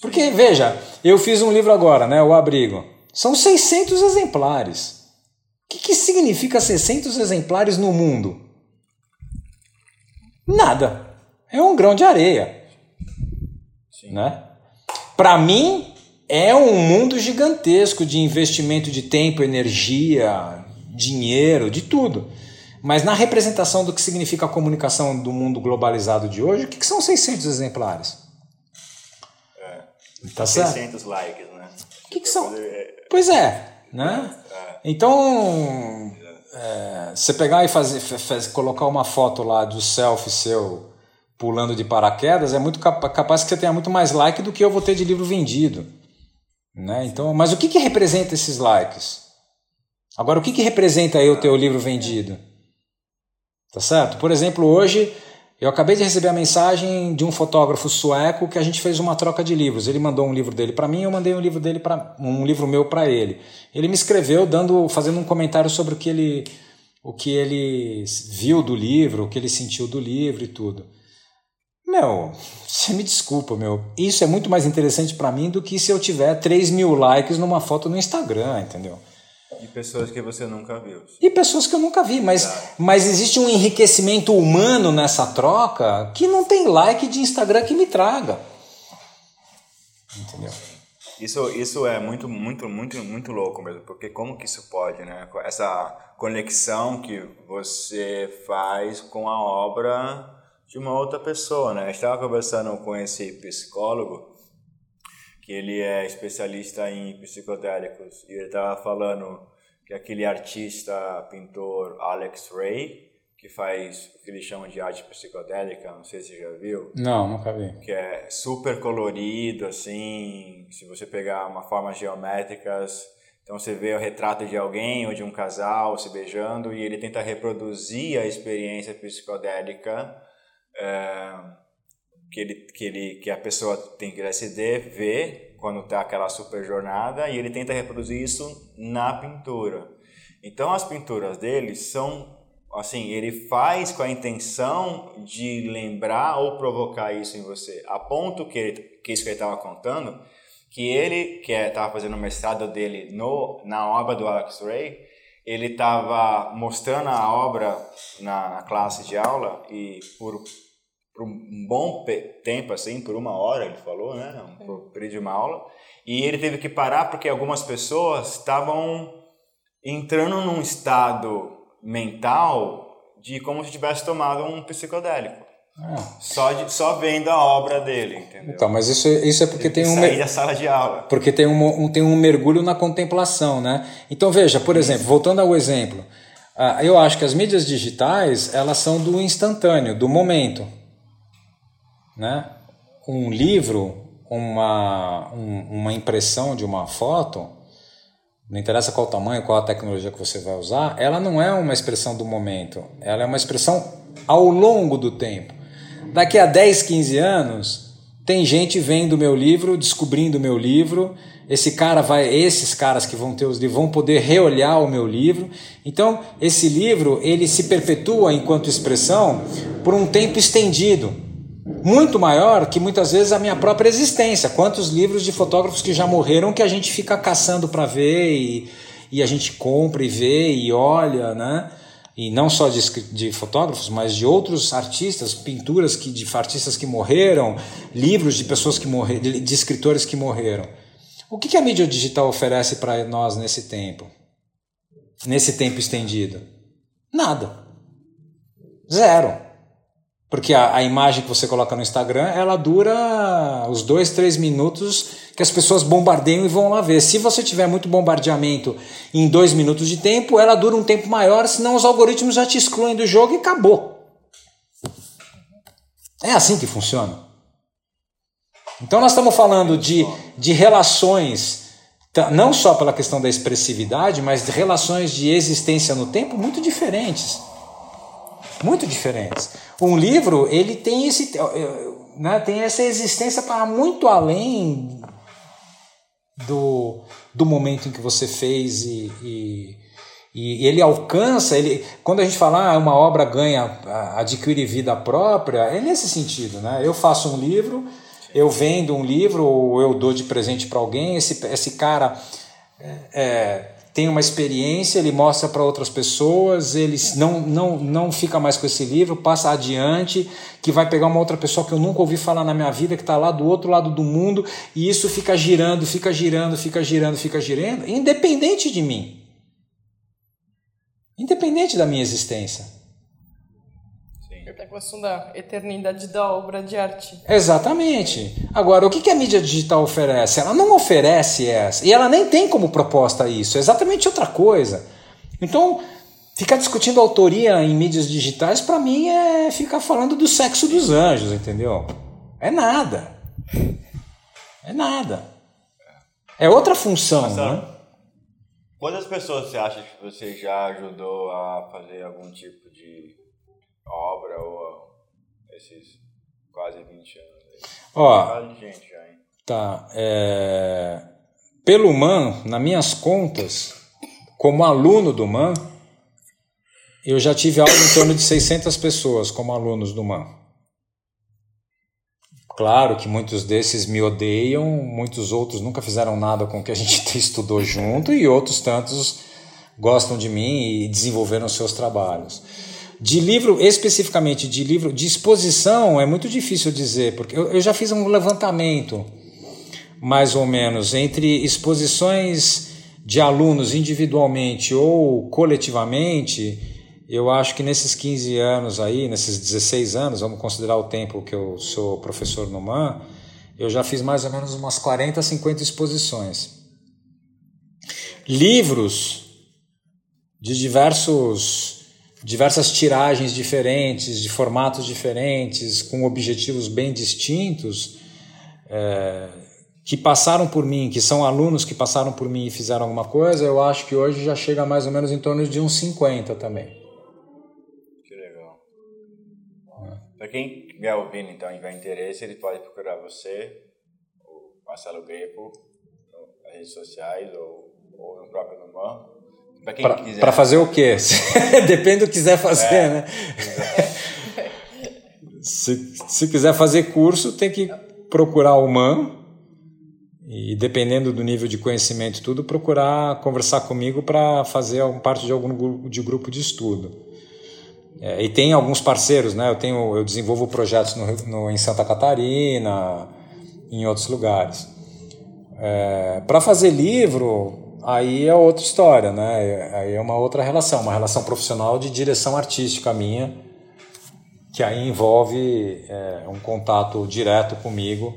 Porque, veja, eu fiz um livro agora, né, O Abrigo. São 600 exemplares. O que, que significa 600 exemplares no mundo? Nada. É um grão de areia. Sim. Né? Para mim, é um mundo gigantesco de investimento de tempo, energia, dinheiro, de tudo. Mas na representação do que significa a comunicação do mundo globalizado de hoje, o que, que são 600 exemplares? É. Tá 600 certo? likes, né? O que, que são? Pois é, né? É. Então, é, você pegar e fazer, fazer, colocar uma foto lá do selfie seu pulando de paraquedas, é muito capaz que você tenha muito mais like do que eu vou ter de livro vendido. Né? Então, mas o que, que representa esses likes? Agora, o que, que representa aí o teu livro vendido? Tá certo? Por exemplo, hoje eu acabei de receber a mensagem de um fotógrafo sueco que a gente fez uma troca de livros. Ele mandou um livro dele para mim, eu mandei um livro dele para um livro meu para ele. Ele me escreveu dando, fazendo um comentário sobre o que ele o que ele viu do livro, o que ele sentiu do livro e tudo. Meu, <laughs> você me desculpa, meu. Isso é muito mais interessante para mim do que se eu tiver 3 mil likes numa foto no Instagram, entendeu? E pessoas que você nunca viu. E pessoas que eu nunca vi, mas, mas existe um enriquecimento humano nessa troca que não tem like de Instagram que me traga. Entendeu? Isso, isso é muito, muito, muito, muito louco mesmo, porque como que isso pode, né? Essa conexão que você faz com a obra de uma outra pessoa, né? Eu estava conversando com esse psicólogo que ele é especialista em psicodélicos e ele estava falando que aquele artista, pintor Alex Ray, que faz o que eles chamam de arte psicodélica, não sei se você já viu. Não, nunca vi. Que é super colorido, assim, se você pegar uma formas geométricas, então você vê o retrato de alguém ou de um casal se beijando e ele tenta reproduzir a experiência psicodélica é, que, ele, que, ele, que a pessoa tem que LSD vê quando está aquela super jornada e ele tenta reproduzir isso na pintura. Então as pinturas dele são assim, ele faz com a intenção de lembrar ou provocar isso em você, a ponto que, ele, que isso que ele estava contando, que ele, que estava é, fazendo o mestrado dele no, na obra do Alex Ray, ele estava mostrando a obra na, na classe de aula e por por um bom tempo, assim, por uma hora, ele falou, né? Um período de uma aula. E ele teve que parar porque algumas pessoas estavam entrando num estado mental de como se tivesse tomado um psicodélico. Ah. Só, de, só vendo a obra dele, entendeu? Então, mas isso, isso é porque tem um sair da sala de aula. Porque tem um, um, tem um mergulho na contemplação, né? Então veja, por exemplo, voltando ao exemplo, uh, eu acho que as mídias digitais elas são do instantâneo, do momento né? um livro, uma, um, uma impressão de uma foto, não interessa qual o tamanho, qual a tecnologia que você vai usar, ela não é uma expressão do momento, ela é uma expressão ao longo do tempo. Daqui a 10, 15 anos, tem gente vendo o meu livro, descobrindo o meu livro, esse cara vai, esses caras que vão ter os livros vão poder reolhar o meu livro. Então, esse livro, ele se perpetua enquanto expressão por um tempo estendido muito maior que muitas vezes a minha própria existência. Quantos livros de fotógrafos que já morreram que a gente fica caçando para ver e, e a gente compra e vê e olha, né? E não só de, de fotógrafos, mas de outros artistas, pinturas que, de artistas que morreram, livros de pessoas que morreram, de, de escritores que morreram. O que, que a mídia digital oferece para nós nesse tempo? Nesse tempo estendido? Nada. Zero. Porque a, a, imagem que você coloca no Instagram, ela dura os dois, três minutos que as pessoas bombardeiam e vão lá ver. Se você tiver muito bombardeamento em dois minutos de tempo, ela dura um tempo maior, senão os algoritmos já te excluem do jogo e acabou. É assim que funciona. Então nós estamos falando de, de relações, não só pela questão da expressividade, mas de relações de existência no tempo muito diferentes muito diferentes. Um livro ele tem esse né, tem essa existência para muito além do, do momento em que você fez e, e, e ele alcança ele quando a gente fala ah, uma obra ganha adquire vida própria é nesse sentido né eu faço um livro eu vendo um livro ou eu dou de presente para alguém esse, esse cara é tem uma experiência, ele mostra para outras pessoas, ele não, não, não fica mais com esse livro, passa adiante, que vai pegar uma outra pessoa que eu nunca ouvi falar na minha vida, que está lá do outro lado do mundo, e isso fica girando, fica girando, fica girando, fica girando, independente de mim. Independente da minha existência. A questão da eternidade da obra de arte. Exatamente. Agora, o que a mídia digital oferece? Ela não oferece essa. E ela nem tem como proposta isso. É exatamente outra coisa. Então, ficar discutindo autoria em mídias digitais, para mim, é ficar falando do sexo dos anjos, entendeu? É nada. É nada. É outra função, Mas, né? Quantas pessoas você acha que você já ajudou a fazer algum tipo de obra ou esses quase 20 anos? Ó, gente já, hein? Tá. É... Pelo MAN, nas minhas contas, como aluno do MAN, eu já tive algo em torno de 600 pessoas como alunos do MAN. Claro que muitos desses me odeiam, muitos outros nunca fizeram nada com o que a gente <laughs> estudou junto e outros tantos gostam de mim e desenvolveram seus trabalhos. De livro, especificamente de livro, de exposição, é muito difícil dizer, porque eu, eu já fiz um levantamento, mais ou menos, entre exposições de alunos individualmente ou coletivamente eu acho que nesses 15 anos aí, nesses 16 anos, vamos considerar o tempo que eu sou professor no MAN, eu já fiz mais ou menos umas 40, 50 exposições. Livros de diversos diversas tiragens diferentes, de formatos diferentes, com objetivos bem distintos, é, que passaram por mim, que são alunos que passaram por mim e fizeram alguma coisa, eu acho que hoje já chega mais ou menos em torno de uns 50 também. Para quem estiver ouvindo, então, e tiver interesse, ele pode procurar você, o Marcelo Greco, nas redes sociais ou, ou no próprio Numan. Para fazer o quê? <laughs> Depende do que quiser fazer, é, né? se, se quiser fazer curso, tem que procurar o MAN e dependendo do nível de conhecimento tudo, procurar conversar comigo para fazer parte de algum de grupo de estudo. É, e tem alguns parceiros, né? Eu tenho, eu desenvolvo projetos no, no em Santa Catarina, em outros lugares. É, para fazer livro, aí é outra história, né? Aí é uma outra relação, uma relação profissional de direção artística minha, que aí envolve é, um contato direto comigo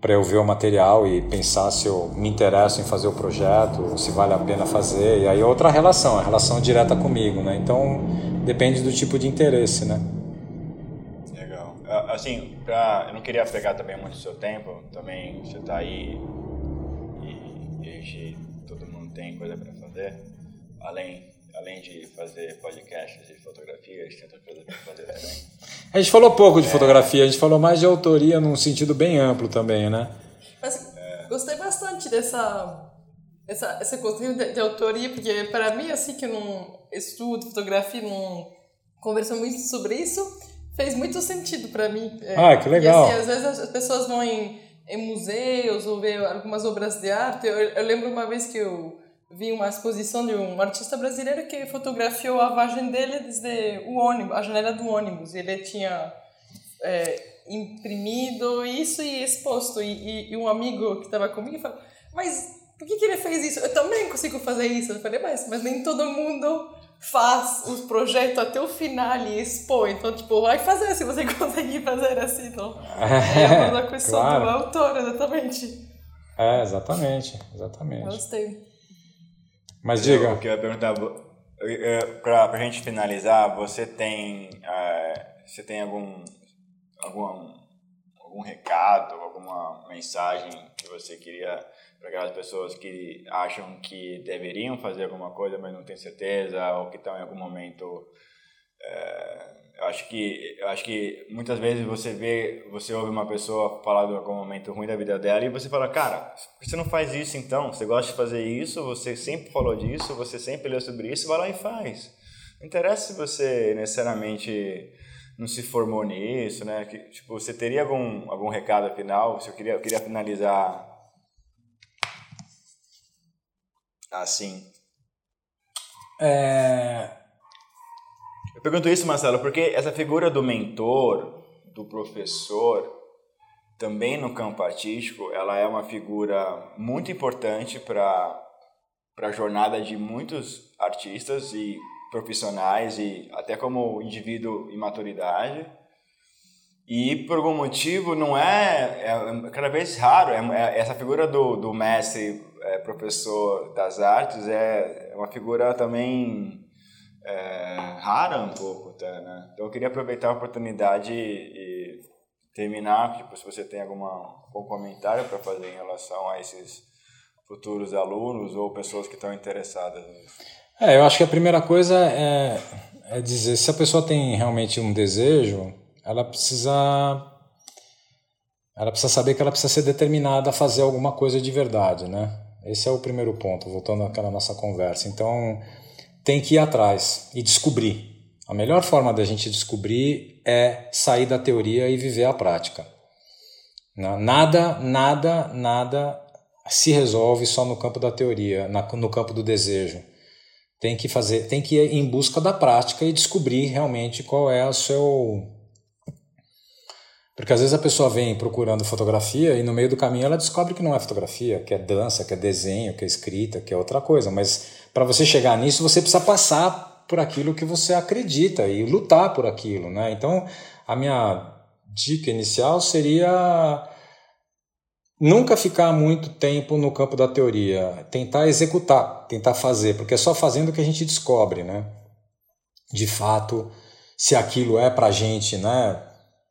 para eu ver o material e pensar se eu me interesso em fazer o projeto, se vale a pena fazer. E aí é outra relação, a relação direta comigo, né? Então depende do tipo de interesse, né? Legal. Assim, pra, eu não queria pegar também muito do seu tempo, também você está aí e, e todo mundo tem coisa para fazer, além além de fazer podcasts de fotografia, a gente tem outra coisa para fazer também. <laughs> A gente falou pouco de é. fotografia, a gente falou mais de autoria num sentido bem amplo também, né? Mas é. gostei bastante dessa essa essa coisa de, de, autoria, porque para mim assim que eu não estudo fotografia, não converso muito sobre isso, fez muito sentido para mim. É, ah, que legal. E assim, às vezes as pessoas vão em, em museus ou ver algumas obras de arte. Eu, eu lembro uma vez que eu vi uma exposição de um artista brasileiro que fotografiou a vagem dele desde o ônibus, a janela do ônibus. Ele tinha é, imprimido isso e exposto. E, e, e um amigo que estava comigo falou: Mas por que, que ele fez isso? Eu também consigo fazer isso. Eu falei: Mas, mas nem todo mundo faz os projetos até o final e expõe. Então, tipo, vai fazer se você <laughs> conseguir fazer assim. Então, é uma questão <laughs> claro. do autor, exatamente. É, exatamente, exatamente. Gostei. Mas diga. Eu, eu ia perguntar, para a gente finalizar, você tem, é, você tem algum, algum, algum recado, alguma mensagem que você queria para aquelas pessoas que acham que deveriam fazer alguma coisa, mas não têm certeza, ou que estão em algum momento é, eu acho que eu acho que muitas vezes você vê, você ouve uma pessoa falar de algum momento ruim da vida dela e você fala, cara, você não faz isso então? Você gosta de fazer isso? Você sempre falou disso? Você sempre leu sobre isso? Vai lá e faz. Não interessa se você necessariamente não se formou nisso, né? Que, tipo, você teria algum algum recado final? Se eu queria eu queria finalizar assim. É eu pergunto isso, Marcelo, porque essa figura do mentor, do professor, também no campo artístico, ela é uma figura muito importante para a jornada de muitos artistas e profissionais e até como indivíduo em maturidade. E por algum motivo não é, é cada vez raro, é, é, essa figura do, do mestre, é, professor das artes é uma figura também é, rara um pouco, até, né? Então eu queria aproveitar a oportunidade e, e terminar, tipo, se você tem alguma, algum comentário para fazer em relação a esses futuros alunos ou pessoas que estão interessadas nisso. É, eu acho que a primeira coisa é, é dizer, se a pessoa tem realmente um desejo, ela precisa ela precisa saber que ela precisa ser determinada a fazer alguma coisa de verdade, né? Esse é o primeiro ponto, voltando àquela nossa conversa. Então, tem que ir atrás e descobrir. A melhor forma da gente descobrir é sair da teoria e viver a prática. Nada, nada, nada se resolve só no campo da teoria, no campo do desejo. Tem que fazer, tem que ir em busca da prática e descobrir realmente qual é o seu porque às vezes a pessoa vem procurando fotografia e no meio do caminho ela descobre que não é fotografia, que é dança, que é desenho, que é escrita, que é outra coisa. Mas para você chegar nisso, você precisa passar por aquilo que você acredita e lutar por aquilo, né? Então, a minha dica inicial seria nunca ficar muito tempo no campo da teoria, tentar executar, tentar fazer, porque é só fazendo que a gente descobre, né? De fato, se aquilo é para gente, né?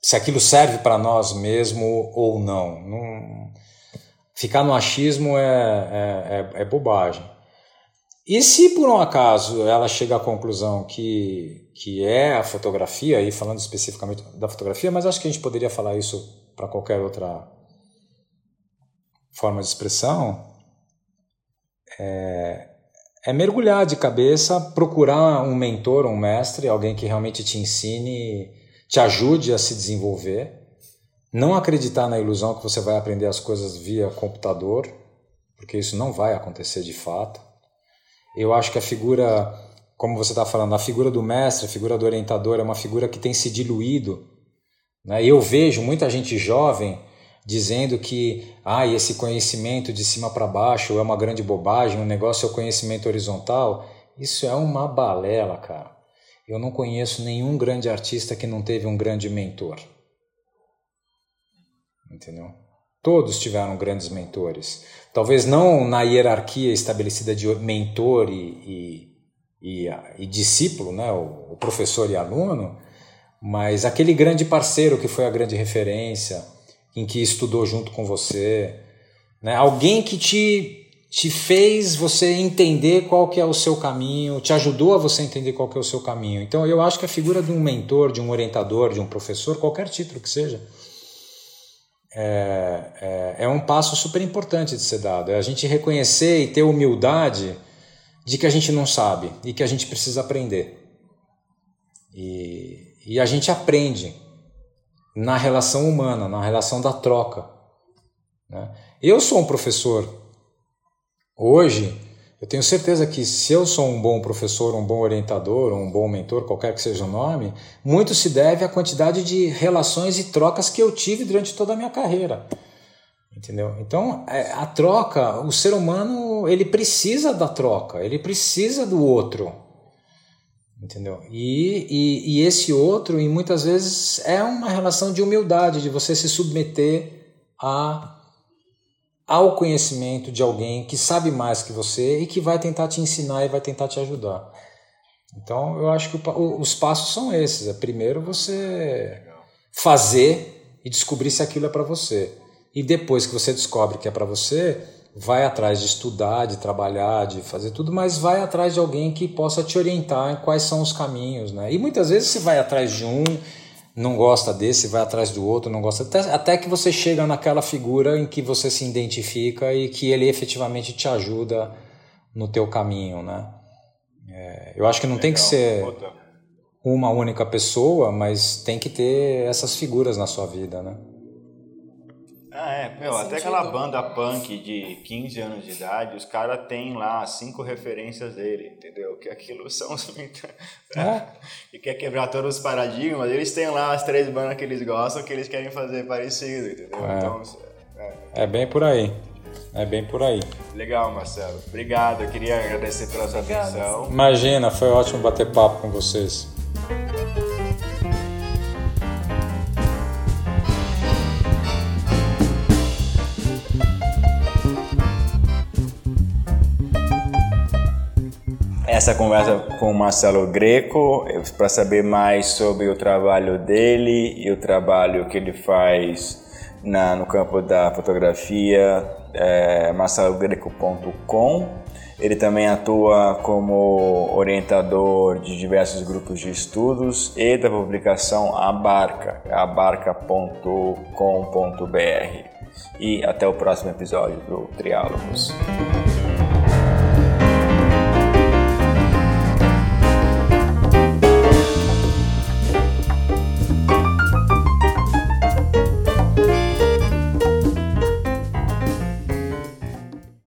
Se aquilo serve para nós mesmo ou não. não. Ficar no achismo é, é, é, é bobagem. E se por um acaso ela chega à conclusão que, que é a fotografia, aí falando especificamente da fotografia, mas acho que a gente poderia falar isso para qualquer outra forma de expressão, é, é, mergulhar de cabeça, procurar um mentor, um mestre, alguém que realmente te ensine, te ajude a se desenvolver. Não acreditar na ilusão que você vai aprender as coisas via computador, porque isso não vai acontecer de fato. Eu acho que a figura, como você está falando, a figura do mestre, a figura do orientador é uma figura que tem se diluído. Né? Eu vejo muita gente jovem dizendo que ah, esse conhecimento de cima para baixo é uma grande bobagem, o negócio é o conhecimento horizontal. Isso é uma balela, cara. Eu não conheço nenhum grande artista que não teve um grande mentor. Entendeu? Todos tiveram grandes mentores. Talvez não na hierarquia estabelecida de mentor e, e, e, e discípulo, né? O, o, professor e aluno, mas aquele grande parceiro que foi a grande referência, em que estudou junto com você, né? alguém que te, te fez você entender qual que é o seu caminho, te ajudou a você entender qual que é o seu caminho. Então eu acho que a figura de um mentor, de um orientador, de um professor, qualquer título que seja, é, é, é, um passo super importante de ser dado. É a gente reconhecer e ter humildade de que a gente não sabe e que a gente precisa aprender. E, e a gente aprende na relação humana, na relação da troca. Né? Eu sou um professor hoje eu tenho certeza que se eu sou um bom professor, um bom orientador, um bom mentor, qualquer que seja o nome, muito se deve à quantidade de relações e trocas que eu tive durante toda a minha carreira. Entendeu? Então, é, a troca, o ser humano, ele precisa da troca, ele precisa do outro. Entendeu? E, e, e esse outro, e muitas vezes, é uma relação de humildade, de você se submeter a ao conhecimento de alguém que sabe mais que você e que vai tentar te ensinar e vai tentar te ajudar. Então, eu acho que os passos são esses. É primeiro você fazer e descobrir se aquilo é para você. E depois que você descobre que é para você, vai atrás de estudar, de trabalhar, de fazer tudo, mas vai atrás de alguém que possa te orientar em quais são os caminhos, né? E muitas vezes você vai atrás de um não gosta desse, vai atrás do outro, não gosta. Até, até que você chega naquela figura em que você se identifica e que ele efetivamente te ajuda no teu caminho, né? É, eu acho que não Legal. tem que ser uma única pessoa, mas tem que ter essas figuras na sua vida, né? Ah, é, meu, até aquela banda punk de 15 anos de idade, os caras têm lá cinco referências dele, entendeu? Que aquilo <laughs> são os. é. E quer quebrar todos os paradigmas, eles têm lá as três bandas que eles gostam que eles querem fazer parecido, entendeu? É, então, é, é bem por aí. É bem por aí. Legal, Marcelo. Obrigado. Eu queria agradecer pela sua Obrigada, atenção. Imagina, foi ótimo bater papo com vocês. Essa conversa com o Marcelo Greco para saber mais sobre o trabalho dele e o trabalho que ele faz na, no campo da fotografia, é, marcelogreco.com. Ele também atua como orientador de diversos grupos de estudos e da publicação Abarca, abarca.com.br. E até o próximo episódio do Triálogos.